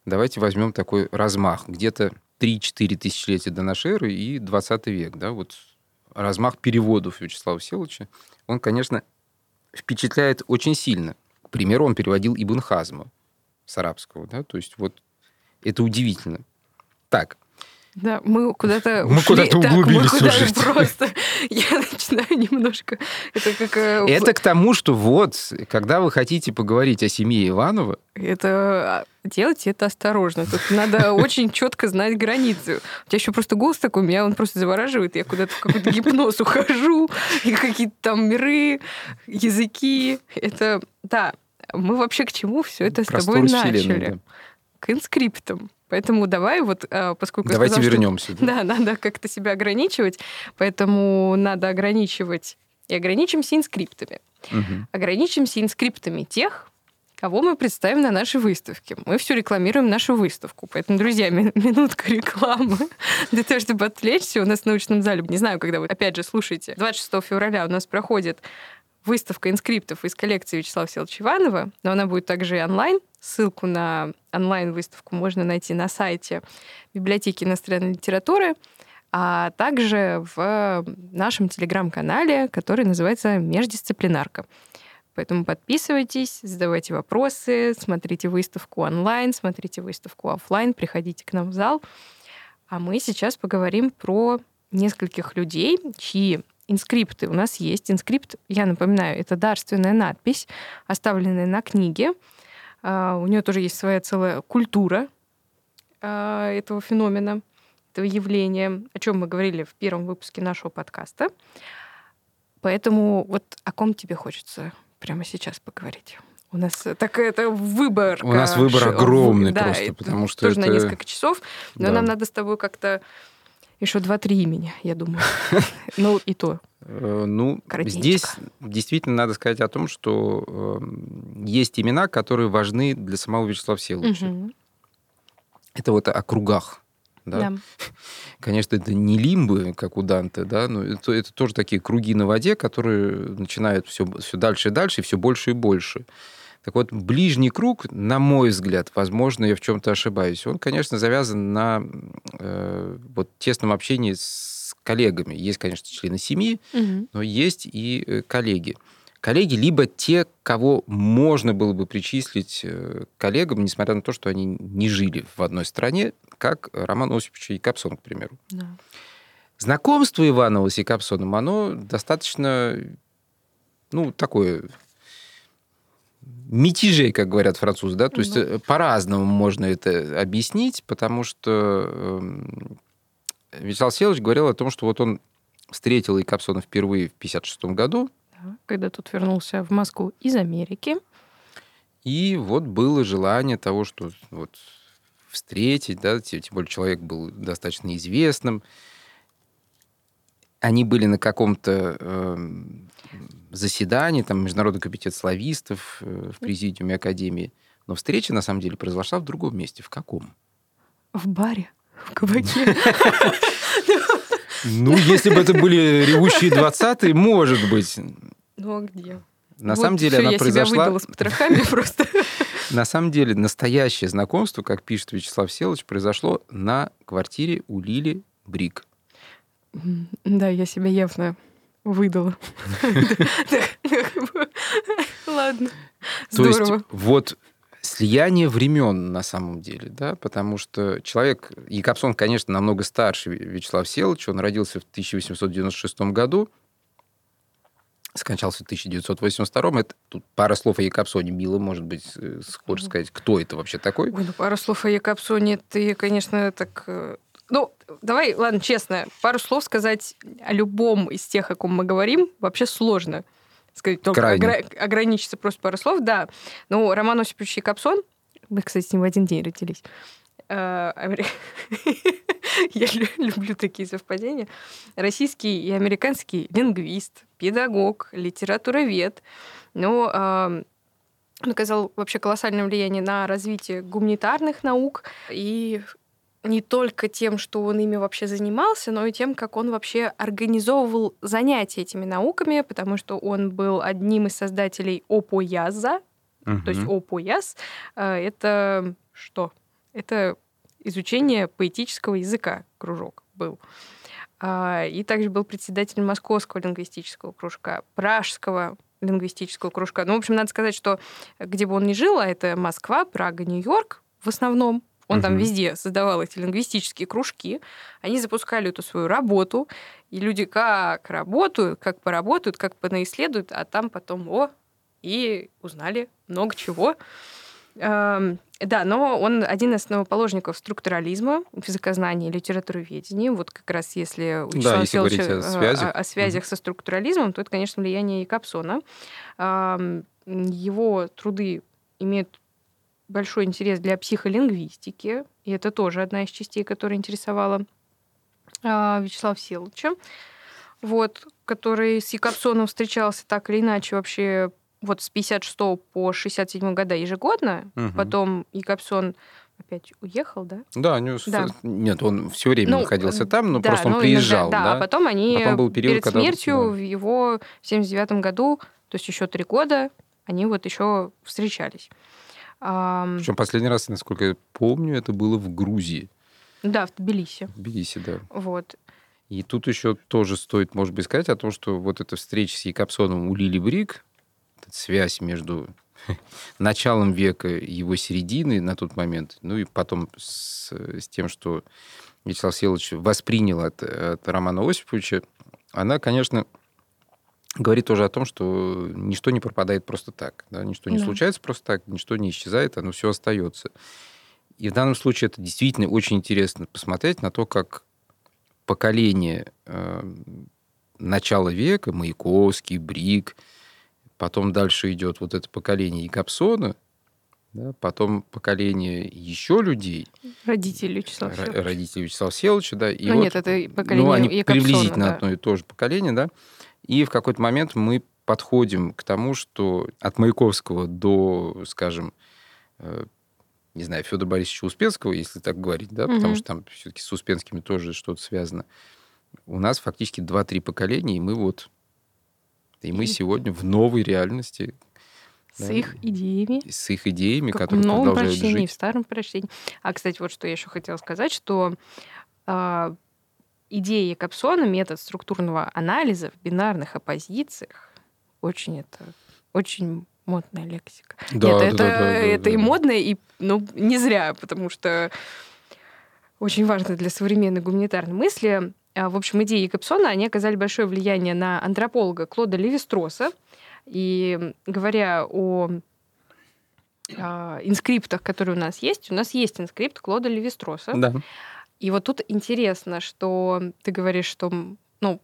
давайте возьмем такой размах, где-то 3-4 тысячелетия до нашей эры и 20 век, да, вот размах переводов Вячеслава Всеволодовича, он, конечно, впечатляет очень сильно. К примеру, он переводил Ибн Хазма с арабского, да, то есть вот это удивительно. Так, да, мы куда-то Мы куда-то углубились так, мы куда. Просто я начинаю немножко... Это как... Э, это к тому, что вот, когда вы хотите поговорить о семье Иванова... Это... А, делайте это осторожно. Тут надо очень четко знать границы. У тебя еще просто голос такой, меня он просто завораживает. Я куда-то в какой-то гипноз ухожу, и какие-то там миры, языки. Это... Да, мы вообще к чему все это с тобой начали? К инскриптам. Поэтому давай вот, а, поскольку... Давайте сказал, вернемся. Что, да, надо как-то себя ограничивать, поэтому надо ограничивать и ограничимся инскриптами. Угу. Ограничимся инскриптами тех, кого мы представим на нашей выставке. Мы все рекламируем нашу выставку. Поэтому, друзья, минутка рекламы для того, чтобы отвлечься. У нас в научном зале, не знаю, когда вы, опять же, слушаете, 26 февраля у нас проходит выставка инскриптов из коллекции Вячеслава Всеволодовича Иванова, но она будет также и онлайн. Ссылку на онлайн-выставку можно найти на сайте библиотеки иностранной литературы, а также в нашем телеграм-канале, который называется «Междисциплинарка». Поэтому подписывайтесь, задавайте вопросы, смотрите выставку онлайн, смотрите выставку офлайн, приходите к нам в зал. А мы сейчас поговорим про нескольких людей, чьи инскрипты у нас есть. Инскрипт, я напоминаю, это дарственная надпись, оставленная на книге. А, у нее тоже есть своя целая культура а, этого феномена. этого явления, о чем мы говорили в первом выпуске нашего подкаста. Поэтому вот о ком тебе хочется прямо сейчас поговорить? У нас так это выбор. У нас выбор огромный да, просто, потому что тоже это... на несколько часов, но да. нам надо с тобой как-то еще два-три имени, я думаю. Ну и то. Э, ну, здесь действительно надо сказать о том, что эм, есть имена, которые важны для самого Вячеслава Всеволодовича. Это вот о кругах. Да? да. Конечно, это не лимбы, как у Данте, да, но это, это тоже такие круги на воде, которые начинают все, все дальше и дальше, и все больше и больше. Так вот, ближний круг, на мой взгляд, возможно, я в чем-то ошибаюсь, он, конечно, завязан на э, вот, тесном общении с коллегами. Есть, конечно, члены семьи, угу. но есть и э, коллеги. Коллеги либо те, кого можно было бы причислить э, коллегам, несмотря на то, что они не жили в одной стране, как Роман Осипович и Капсон, к примеру. Да. Знакомство Иванова с Якобсоном, оно достаточно, ну, такое мятежей, как говорят французы, да, то есть ну. по-разному можно это объяснить, потому что эм, Вячеслав Селович говорил о том, что вот он встретил Якобсона впервые в 1956 году. когда тут вернулся в Москву из Америки. И вот было желание того, что вот встретить, да, тем, тем более человек был достаточно известным. Они были на каком-то э, заседании, там, Международный комитет славистов э, в президиуме Академии. Но встреча, на самом деле, произошла в другом месте. В каком? В баре, в кабаке. Ну, если бы это были ревущие 20-е, может быть. Ну, а где? На вот самом деле все, она я произошла... Себя выдала с потрохами просто. На самом деле настоящее знакомство, как пишет Вячеслав Селович, произошло на квартире у Лили Брик. Да, я себя явно выдала. Ладно. То есть вот слияние времен на самом деле, да, потому что человек, Якобсон, конечно, намного старше Вячеслава Селовича, он родился в 1896 году, скончался в 1982 Это тут пара слов о Якобсоне. Мило, может быть, э, хочешь сказать, кто это вообще такой? Ой, ну, пару слов о Якобсоне ты, конечно, так... Ну, давай, ладно, честно, пару слов сказать о любом из тех, о ком мы говорим, вообще сложно. Сказать, только огр... ограничиться просто пару слов, да. Ну, Роман Осипович Якобсон, мы, кстати, с ним в один день родились. Э, я люблю такие совпадения. Российский и американский лингвист, педагог, литературовед. Ну, он оказал вообще колоссальное влияние на развитие гуманитарных наук и не только тем, что он ими вообще занимался, но и тем, как он вообще организовывал занятия этими науками, потому что он был одним из создателей ОПОЯЗа, uh-huh. то есть ОПОЯЗ э, — это что? Это изучение поэтического языка кружок был. А, и также был председателем Московского лингвистического кружка, Пражского лингвистического кружка. Ну, в общем, надо сказать, что где бы он ни жил, а это Москва, Прага, Нью-Йорк в основном, он угу. там везде создавал эти лингвистические кружки. Они запускали эту свою работу. И люди как работают, как поработают, как понаисследуют, а там потом, о, и узнали много чего. Да, но он один из основоположников структурализма в языкознании и литературоведении. Вот как раз если да, если говорить о, э, связях. о, о связях угу. со структурализмом, то это, конечно, влияние Якобсона. Его труды имеют большой интерес для психолингвистики, и это тоже одна из частей, которая интересовала а, Вячеслава Всеволодовича, вот, который с Якобсоном встречался так или иначе вообще вот с 56 по 67 года ежегодно. Угу. Потом Якобсон опять уехал, да? Да, не, да. нет, он все время ну, находился там, но да, просто он ну, приезжал. Иногда, да, а потом они потом был период, перед когда... смертью да. в его в 79 году, то есть еще три года, они вот еще встречались. Причем последний раз, насколько я помню, это было в Грузии. Да, в Тбилиси. В Тбилиси, да. Вот. И тут еще тоже стоит, может быть, сказать о том, что вот эта встреча с Якобсоном у Лили Брик, связь между началом века, его середины на тот момент, ну и потом с, с тем, что Вячеслав Селович воспринял от, от Романа Осиповича, она, конечно, говорит тоже о том, что ничто не пропадает просто так, да, ничто не да. случается просто так, ничто не исчезает, оно все остается. И в данном случае это действительно очень интересно посмотреть на то, как поколение э, начала века, Маяковский, Брик, потом дальше идет вот это поколение Якобсона, да, потом поколение еще людей. Родители Вячеслава Селыча. Родители Вячеслава Селыча, да. И ну вот, нет, это поколение Ну, они Якобсона, приблизительно да. одно и то же поколение, да. И в какой-то момент мы подходим к тому, что от Маяковского до, скажем, э, не знаю, Федора Борисовича Успенского, если так говорить, да, угу. потому что там все-таки с Успенскими тоже что-то связано. У нас фактически 2-3 поколения, и мы вот, и мы сегодня в новой реальности. С да, их идеями. С их идеями, как которые в новом продолжают прочтении, жить. в старом прочтении. А, кстати, вот что я еще хотела сказать, что э, идея Капсона, метод структурного анализа в бинарных оппозициях, очень это, очень модная лексика. Да, Нет, да, это, да, да, это да. и модно, и ну, не зря, потому что очень важно для современной гуманитарной мысли. А, В общем, идеи Якобсона, они оказали большое влияние на антрополога Клода Левистроса. И говоря о а, инскриптах, которые у нас есть, у нас есть инскрипт Клода Левистроса. Да. И вот тут интересно, что ты говоришь, что ну,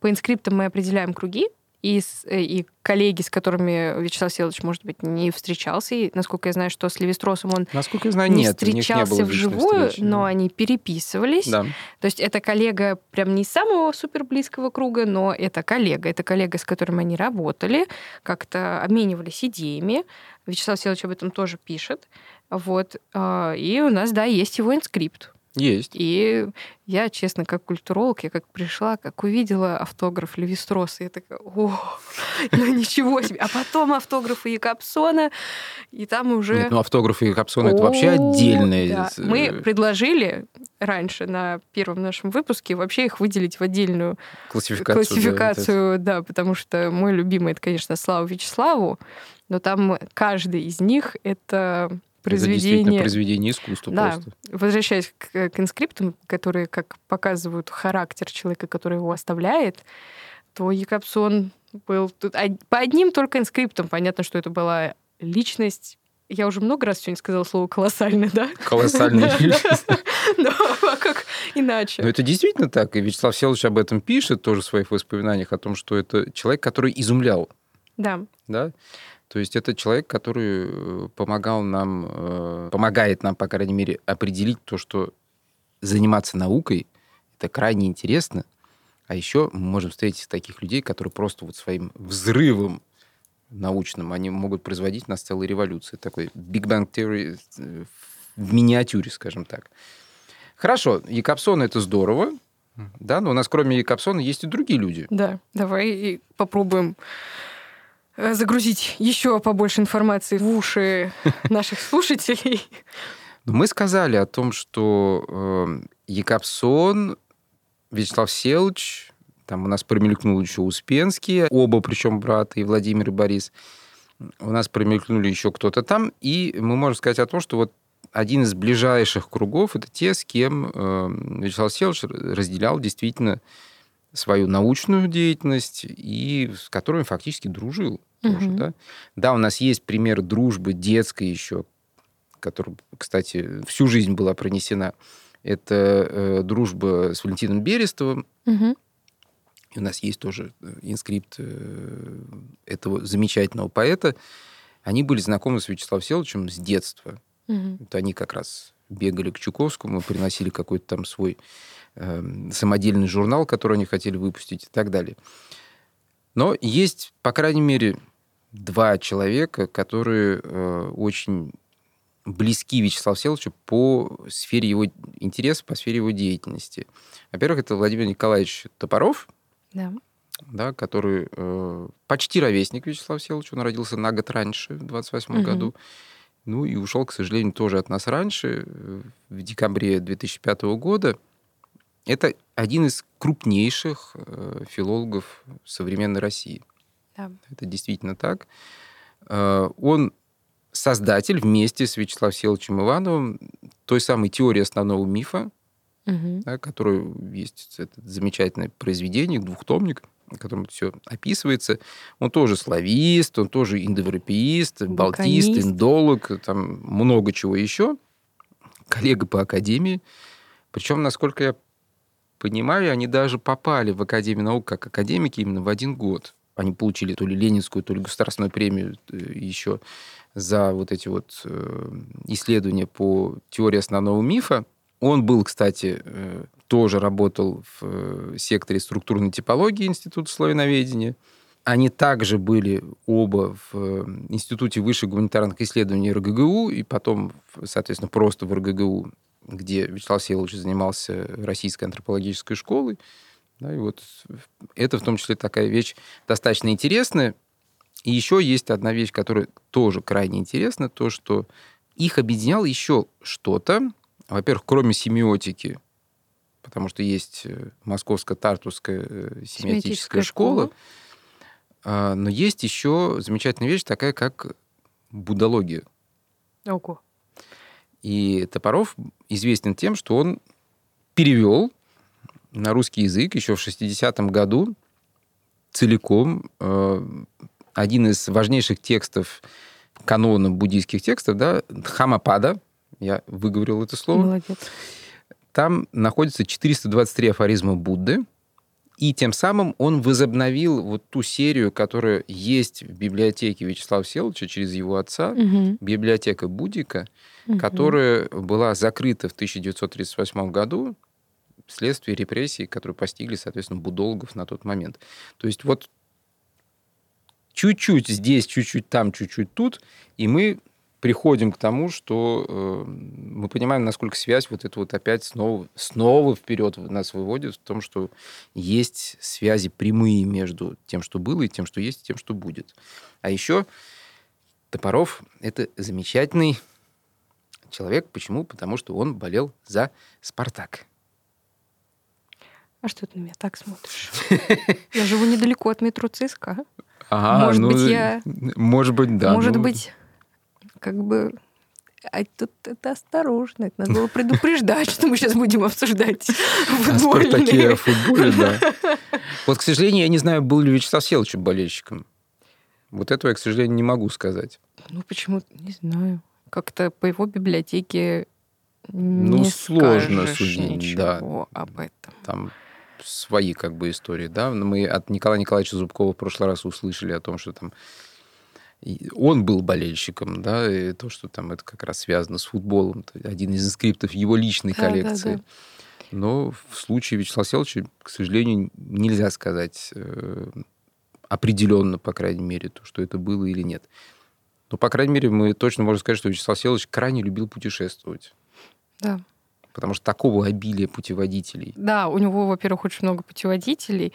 по инскриптам мы определяем круги, и, с, э, и коллеги, с которыми Вячеслав Селович, может быть, не встречался, и, насколько я знаю, что с Левистросом он Насколько я знаю, не нет, не встречался было личной вживую, встречи, но да. они переписывались. Да. То есть это коллега прям не из самого супер близкого круга, но это коллега, это коллега, с которым они работали, как-то обменивались идеями. Вячеслав Селович об этом тоже пишет. Вот. а, И у нас, да, есть его инскрипт. Есть. И я, честно, как культуролог, я как пришла, как увидела автограф Левистроса, я такая, о, ну ничего себе. А потом автографы Якобсона, и там уже... Нет, ну автографы Капсона это вообще О, отдельное. да. э, Мы предложили раньше на первом нашем выпуске вообще их выделить в отдельную классификацию. да, классификацию, да, потому что мой любимый это, конечно, Слава Вячеславу, но там каждый из них это это действительно произведение. произведение искусства Да, просто. возвращаясь к, к инскриптам, которые как показывают характер человека, который его оставляет, то Якобсон был тут по одним только инскриптам. Понятно, что это была личность. Я уже много раз сегодня сказала слово колоссальный, да? Личность. Да, а как иначе? Но это действительно так. И Вячеслав Селович об этом пишет тоже в своих воспоминаниях, о том, что это человек, который изумлял. Да. Да? То есть это человек, который э, помогал нам, э, помогает нам, по крайней мере, определить то, что заниматься наукой это крайне интересно. А еще мы можем встретить таких людей, которые просто вот своим взрывом научным, они могут производить у нас целые революции. Такой Big Bang Theory э, в миниатюре, скажем так. Хорошо, Якобсон это здорово, да, но у нас кроме Якобсона есть и другие люди. Да, давай попробуем загрузить еще побольше информации в уши наших слушателей. Мы сказали о том, что э, Якобсон, Вячеслав Селыч, там у нас промелькнул еще Успенские, оба причем браты, и Владимир, и Борис. У нас промелькнули еще кто-то там, и мы можем сказать о том, что вот один из ближайших кругов это те, с кем э, Вячеслав Селыч разделял действительно свою научную деятельность и с которыми фактически дружил. Тоже, Мгм. да? да, у нас есть пример дружбы детской еще, которая, кстати, всю жизнь была пронесена. Это э, дружба с Валентином Берестовым. Мгм. И у нас есть тоже э, инскрипт э, этого замечательного поэта. Они были знакомы с Вячеславом Селовичем с детства. Мгм. Вот они как раз бегали к Чуковскому, приносили какой-то там свой самодельный журнал, который они хотели выпустить и так далее. Но есть, по крайней мере, два человека, которые э, очень близки Вячеславу Селовичу по сфере его интересов, по сфере его деятельности. Во-первых, это Владимир Николаевич Топоров, Да. да, который э, почти ровесник Вячеслава Селовича, он родился на год раньше, в 28 Мгм. году. Ну и ушел, к сожалению, тоже от нас раньше, э, в декабре 2005 года. Это один из крупнейших э, филологов современной России. Да. Это действительно так. Э, Он создатель вместе с Вячеславом Селовичем Ивановым той самой теории основного мифа, Мгм. да, которую есть это замечательное произведение, двухтомник, в котором все описывается. Он тоже славист, он тоже индоевропеист, балтист, индолог, там много чего еще. Коллега по академии. Причем, насколько я понимали, они даже попали в Академию наук как академики именно в один год. Они получили то ли Ленинскую, то ли государственную премию э, еще за вот эти вот э, исследования по теории основного мифа. Он был, кстати, э, тоже работал в секторе структурной типологии Института славяноведения. Они также были оба в Институте высших гуманитарных исследований РГГУ и потом, соответственно, просто в РГГУ, где Вячеслав Селович занимался российской антропологической школой. Да, и вот это в том числе такая вещь достаточно интересная. И еще есть одна вещь, которая тоже крайне интересна, то, что их объединял еще что-то. Во-первых, кроме семиотики, потому что есть э, Московско-Тартусская э, семиотическая школа, школа, а, но есть еще замечательная вещь такая, как будология. Ого. И Топоров известен тем, что он перевел на русский язык еще в 60-м году целиком э, один из важнейших текстов канона буддийских текстов, да, Дхамапада, я выговорил это слово. Молодец. Там находится 423 афоризма Будды, и тем самым он возобновил вот ту серию, которая есть в библиотеке Вячеслава Селовича через его отца, угу. библиотека Будика, угу. которая была закрыта в 1938 году вследствие репрессий, которые постигли, соответственно, будологов на тот момент. То есть вот чуть-чуть здесь, чуть-чуть там, чуть-чуть тут, и мы приходим к тому, что э, мы понимаем, насколько связь вот это вот опять снова, снова вперед нас выводит в том, что есть связи прямые между тем, что было, и тем, что есть, и тем, что будет. А еще Топоров – это замечательный человек. Почему? Потому что он болел за «Спартак». А что ты на меня так смотришь? Я живу недалеко от метро ЦСКА. Ага, может ну, быть, я... Может быть, да. Может ну... быть, как бы... А тут это осторожно. Это надо было предупреждать, что мы сейчас будем обсуждать футбольные. А такие о футболе, да. Вот, к сожалению, я не знаю, был ли Вячеслав Селович болельщиком. Вот этого я, к сожалению, не могу сказать. Ну, почему? Не знаю. Как-то по его библиотеке ну, не сложно судить, ничего да. об этом. Там свои как бы истории, да. Мы от Николая Николаевича Зубкова в прошлый раз услышали о том, что там он был болельщиком, да, и то, что там это как раз связано с футболом, один из инскриптов его личной да, коллекции. Да, да. Но в случае Вячеслава Селовича, к сожалению, нельзя сказать э, определенно, по крайней мере, то, что это было или нет. Но, по крайней мере, мы точно можем сказать, что Вячеслав Селович крайне любил путешествовать. Да. Потому что такого обилия путеводителей. Да, у него, во-первых, очень много путеводителей,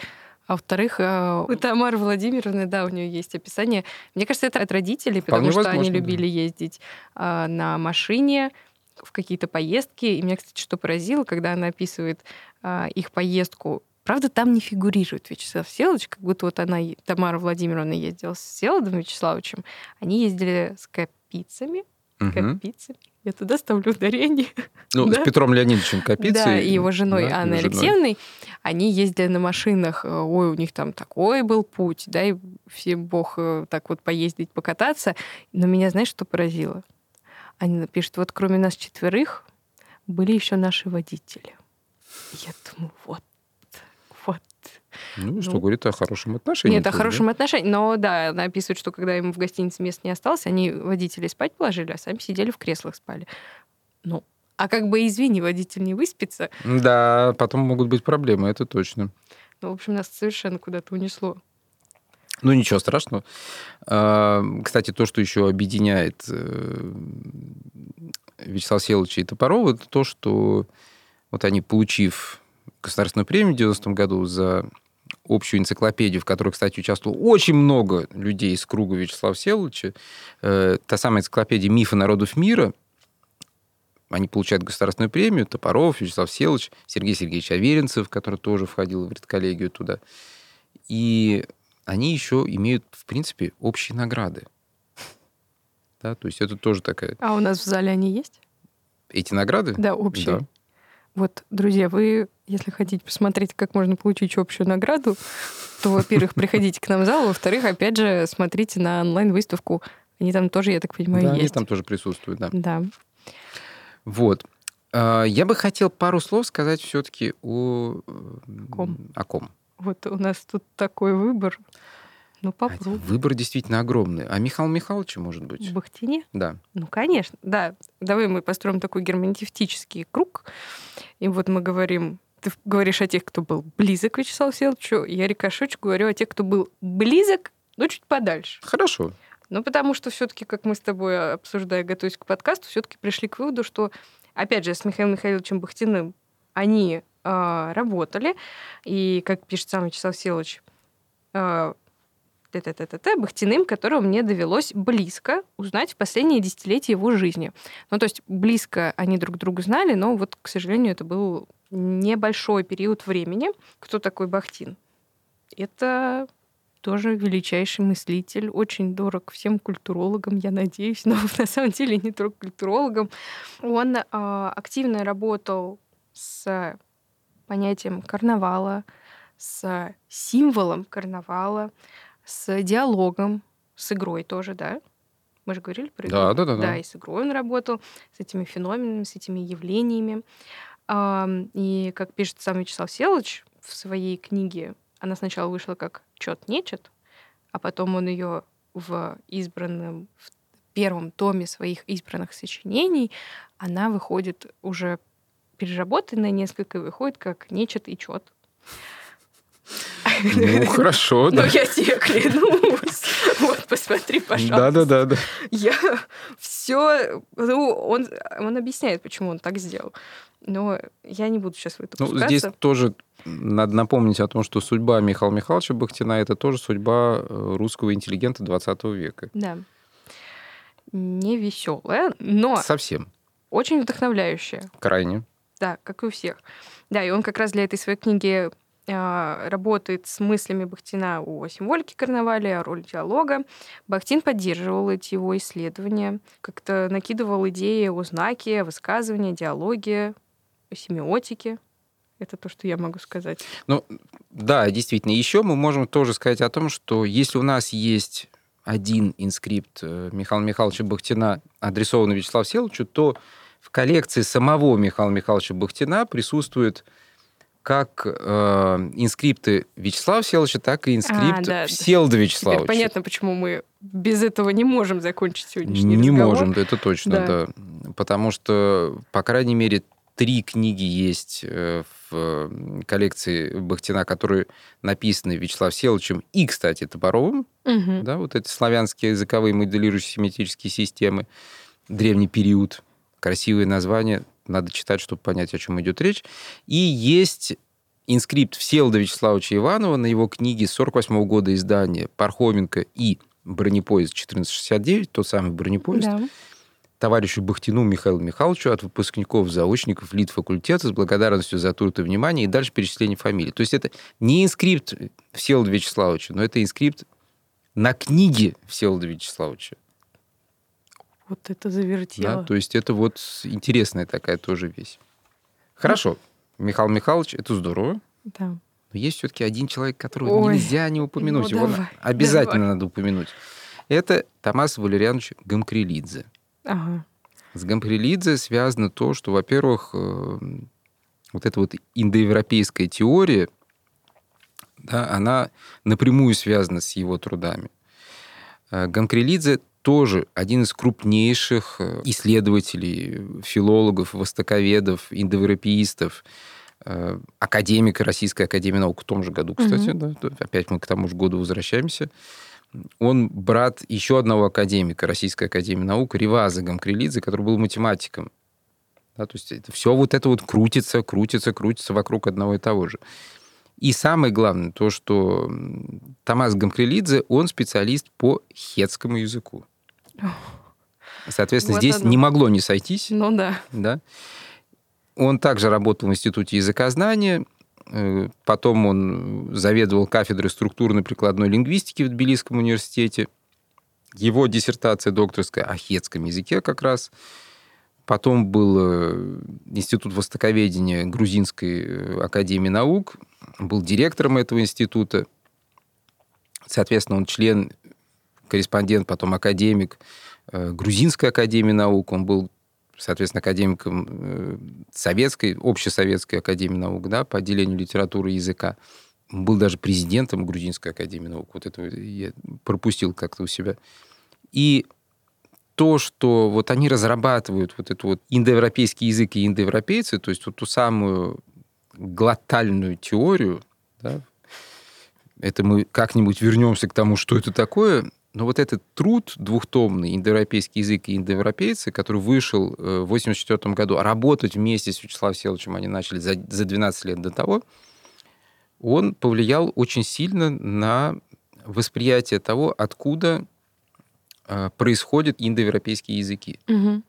а во-вторых, э, у Тамары Владимировны, да, у нее есть описание. Мне кажется, это от родителей, потому Вполне что возможно, они любили да. ездить а, на машине в какие-то поездки. И меня, кстати, что поразило, когда она описывает а, их поездку Правда, там не фигурирует Вячеслав Всеволодович, как будто вот она, Тамара Владимировна, ездила с Всеволодом Вячеславовичем. Они ездили с капицами, угу. капицами. Я туда ставлю ударение. Ну, да? с Петром Леонидовичем Капицей. Да, и его женой да, Анной Алексеевной. Они ездили на машинах. Ой, у них там такой был путь. Дай всем бог э, так вот поездить, покататься. Но меня, знаешь, что поразило? Они пишут, вот кроме нас четверых были еще наши водители. Я думаю, вот вот. Ну, ну, что говорит о хорошем отношении. Нет, о хорошем да? отношении. Но да, она описывает, что когда ему в гостинице мест не осталось, они водителей спать положили, а сами сидели в креслах спали. Ну, а как бы, извини, водитель не выспится. Да, потом могут быть проблемы, это точно. Ну, в общем, нас совершенно куда-то унесло. Ну, ничего страшного. А, кстати, то, что еще объединяет э, Вячеслава Селовича и Топорова, это то, что вот они, получив государственную премию в 90 году за общую энциклопедию, в которой, кстати, участвовало очень много людей из круга Вячеслава Всеволодовича. Э, та самая энциклопедия «Мифы народов мира», они получают государственную премию, Топоров, Вячеслав Всеволодович, Сергей Сергеевич Аверинцев, который тоже входил в редколлегию туда. И они еще имеют, в принципе, общие награды. Да, то есть это тоже такая... А у нас в зале они есть? Эти награды? Да, общие. Да. Вот, друзья, вы, если хотите посмотреть, как можно получить общую награду, то, во-первых, приходите к нам в зал, во-вторых, опять же, смотрите на онлайн-выставку. Они там тоже, я так понимаю, да, есть. они там тоже присутствуют, да. Да. Вот. А, Я бы хотел пару слов сказать все-таки о... Ком? О ком. Вот у нас тут такой выбор. Ну, Хотя попробуй. Выбор действительно огромный. А Михаил Михайлович, может быть? В Бахтине? Да. Ну, конечно, да. Давай мы построим такой герменевтический круг. И вот мы говорим, ты говоришь о тех, кто был близок к Вячеславу Всеволодовичу, я рикошечку говорю о тех, кто был близок, но чуть подальше. Хорошо. Ну, потому что все-таки, как мы с тобой, обсуждая, готовясь к подкасту, все-таки пришли к выводу, что, опять же, с Михаилом Михайловичем Бахтиным они а, работали, и, как пишет сам Вячеслав а, т-т-т-т-т, Бахтиным, которого мне довелось близко узнать в последние десятилетия его жизни. Ну, то есть близко они друг друга знали, но вот, к сожалению, это был небольшой период времени. Кто такой Бахтин? Это тоже величайший мыслитель, очень дорог всем культурологам, я надеюсь, но на самом деле не только культурологам. Он а, активно работал с понятием карнавала, с символом карнавала, с диалогом, с игрой тоже, да? Мы же говорили про игру. Да, да, да, да. Да, и с игрой он работал, с этими феноменами, с этими явлениями. И, как пишет сам Вячеслав Всеволодович в своей книге, она сначала вышла как «Чет-нечет», а потом он ее в избранном, в первом томе своих избранных сочинений, она выходит уже переработанная несколько, выходит как «Нечет и чет». Ну, хорошо, да. я тебе клянусь. Вот, посмотри, пожалуйста. Да, да, да, да. Я все... Ну, он, он объясняет, почему он так сделал. Но я не буду сейчас в это Ну, здесь тоже надо напомнить о том, что судьба Михаила Михайловича Бахтина это тоже судьба э, русского интеллигента 20 века. Да. Не веселая, но Совсем. очень вдохновляющая. Крайне. Да, как и у всех. Да, и он как раз для этой своей книги работает с мыслями Бахтина о символике карнаваля, о роли диалога. Бахтин поддерживал эти его исследования, как-то накидывал идеи о знаке, о высказывании, диалоге, о семиотике. Это то, что я могу сказать. Ну, да, действительно. Еще мы можем тоже сказать о том, что если у нас есть один инскрипт э, Михаила Михайловича Бахтина, адресованный Вячеславу Всеволодовичу, то в коллекции самого Михаила Михайловича Бахтина присутствуют как э, инскрипты Вячеслава Всеволодовича, так и инскрипт А, да. Теперь Вячеславовича. понятно, почему мы без этого не можем закончить сегодняшний Не разговор. можем, да, это точно, Да. да. Потому что, по крайней мере, три книги есть э, в э, коллекции Бахтина, которые написаны Вячеславом Всеволодовичем и, кстати, Топоровым. Мгм. Да, вот эти славянские языковые моделирующие семитические системы, древний период, красивые названия, надо читать, чтобы понять, о чем идет речь. И есть инскрипт Всеволода Вячеславовича Иванова на его книге 48 года издания «Пархоменко и бронепоезд 1469», тот самый бронепоезд, Да. товарищу Бахтину Михаилу Михайловичу от выпускников заочников Литфакультета с благодарностью за труд и внимание, и дальше перечисление фамилий. То есть это не инскрипт Всеволода Вячеславовича, но это инскрипт на книге Всеволода Вячеславовича. Вот это Да? завертело. То есть это вот интересная такая тоже вещь. Хорошо. Михаил Михайлович, это здорово. Да. Но есть все-таки один человек, которого Ой, нельзя не упомянуть. ну Его давай, обязательно давай. надо упомянуть. Это Тамаз Валерианович Гамкрелидзе. Ага. С Гамкрелидзе связано то, что, во-первых, э, вот эта вот индоевропейская теория, да, она напрямую связана с его трудами. Э, Гамкрилидзе тоже один из крупнейших э, исследователей, филологов, востоковедов, индоевропеистов, э, академика Российской Академии Наук в том же году, кстати, Мгм. да, опять мы к тому же году возвращаемся. Он брат еще одного академика Российской Академии Наук, Риваза Гамкрилидзе, который был математиком. Да, то есть это все вот это вот крутится, крутится, крутится вокруг одного и того же. И самое главное, то, что Томас Гамкрилидзе, он специалист по хетскому языку. Соответственно, Вот здесь оно. не могло не сойтись. Ну да. Да? Он также работал в Институте языкознания, э, потом он заведовал кафедрой структурно-прикладной лингвистики в Тбилисском университете. Его диссертация докторская о хетском языке как раз. Потом был э, Институт востоковедения Грузинской э, академии наук, был директором этого института. Соответственно, он член, корреспондент, потом академик э, Грузинской академии наук. Он был соответственно, академиком э, Советской, Общесоветской Академии Наук, да, по отделению литературы и языка. Был даже президентом Грузинской Академии Наук. Вот это я пропустил как-то у себя. И то, что вот они разрабатывают вот этот вот индоевропейский язык и индоевропейцы, то есть вот ту самую глотальную теорию, да, это мы как-нибудь вернемся к тому, что это такое, но вот этот труд двухтомный, индоевропейский язык и индоевропейцы, который вышел э, в 1984 году, а работать вместе с Вячеславом Селовичем они начали за, за 12 лет до того, он повлиял очень сильно на восприятие того, откуда э, происходят индоевропейские языки. Угу.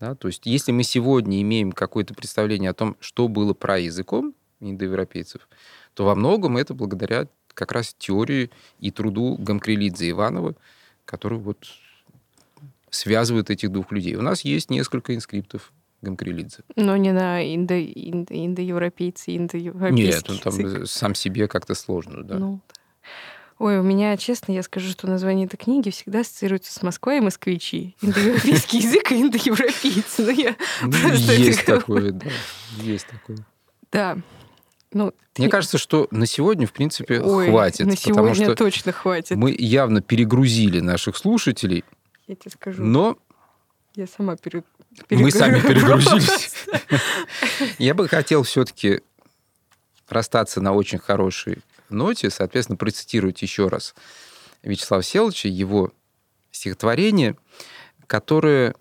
Да, то есть если мы сегодня имеем какое-то представление о том, что было про языком индоевропейцев, то во многом это благодаря как раз теории и труду Гамкрилидзе Иванова, который вот связывает этих двух людей. У нас есть несколько инскриптов Гамкрилидзе. Но не на индо, индо, индоевропейцы, индоевропейские Нет, он там сам себе как-то сложно, да. Ну, Ой, у меня, честно, я скажу, что название этой книги всегда ассоциируется с Москвой и москвичи. Индоевропейский язык и индоевропейцы. Ну, я Ну, просто есть такое, да. Есть такое. Да. Ну, Мне ты- кажется, что на сегодня, в принципе, Ой, хватит. на потому сегодня что точно хватит. мы явно перегрузили наших слушателей, Я тебе скажу. но Я сама пере... Мы сами перегрузились. Я бы хотел все-таки расстаться на очень хорошей ноте, соответственно, процитировать еще раз Вячеслава Селовича, его стихотворение, которое...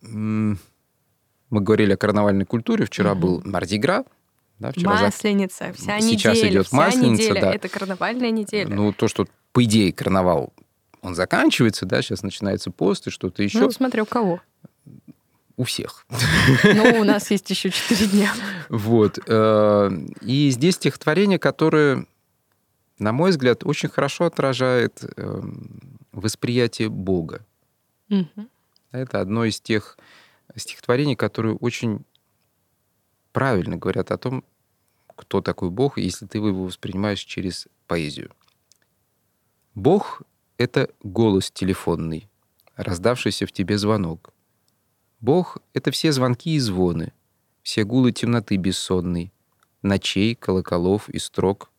Мы говорили о карнавальной культуре. Вчера был Мардигра. Да, вчера Масленица, вся Сейчас неделя, идет вся Масленица, неделя. да. Это карнавальная неделя. Ну, то, что, по идее, карнавал, он заканчивается, да, сейчас начинается пост и что-то еще. Ну, смотря у кого. У всех. Ну, у нас есть еще четыре дня. Вот. э, И здесь стихотворение, которое, на мой взгляд, очень хорошо отражает эм, восприятие Бога. Это одно из тех стихотворений, которые очень правильно говорят о том, кто такой Бог, если ты его воспринимаешь через поэзию. Бог — это голос телефонный, раздавшийся в тебе звонок. Бог — это все звонки и звоны, все гулы темноты бессонной, ночей, колоколов и строк.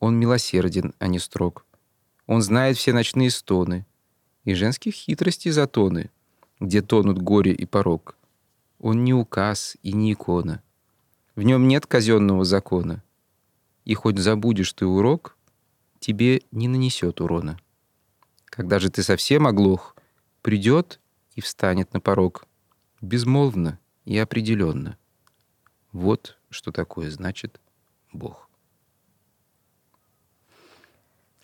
Он милосерден, а не строг. Он знает все ночные стоны и женских хитростей затоны, где тонут горе и порог. Он не указ и не икона. В нем нет казенного закона. И хоть забудешь ты урок, тебе не нанесет урона. Когда же ты совсем оглох, придет и встанет на порог, безмолвно и определенно. Вот что такое значит Бог.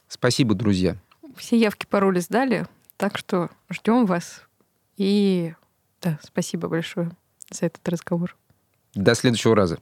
Спасибо, друзья. Все явки, пароли сдали, так что ждем вас. И да, спасибо большое за этот разговор. До следующего раза.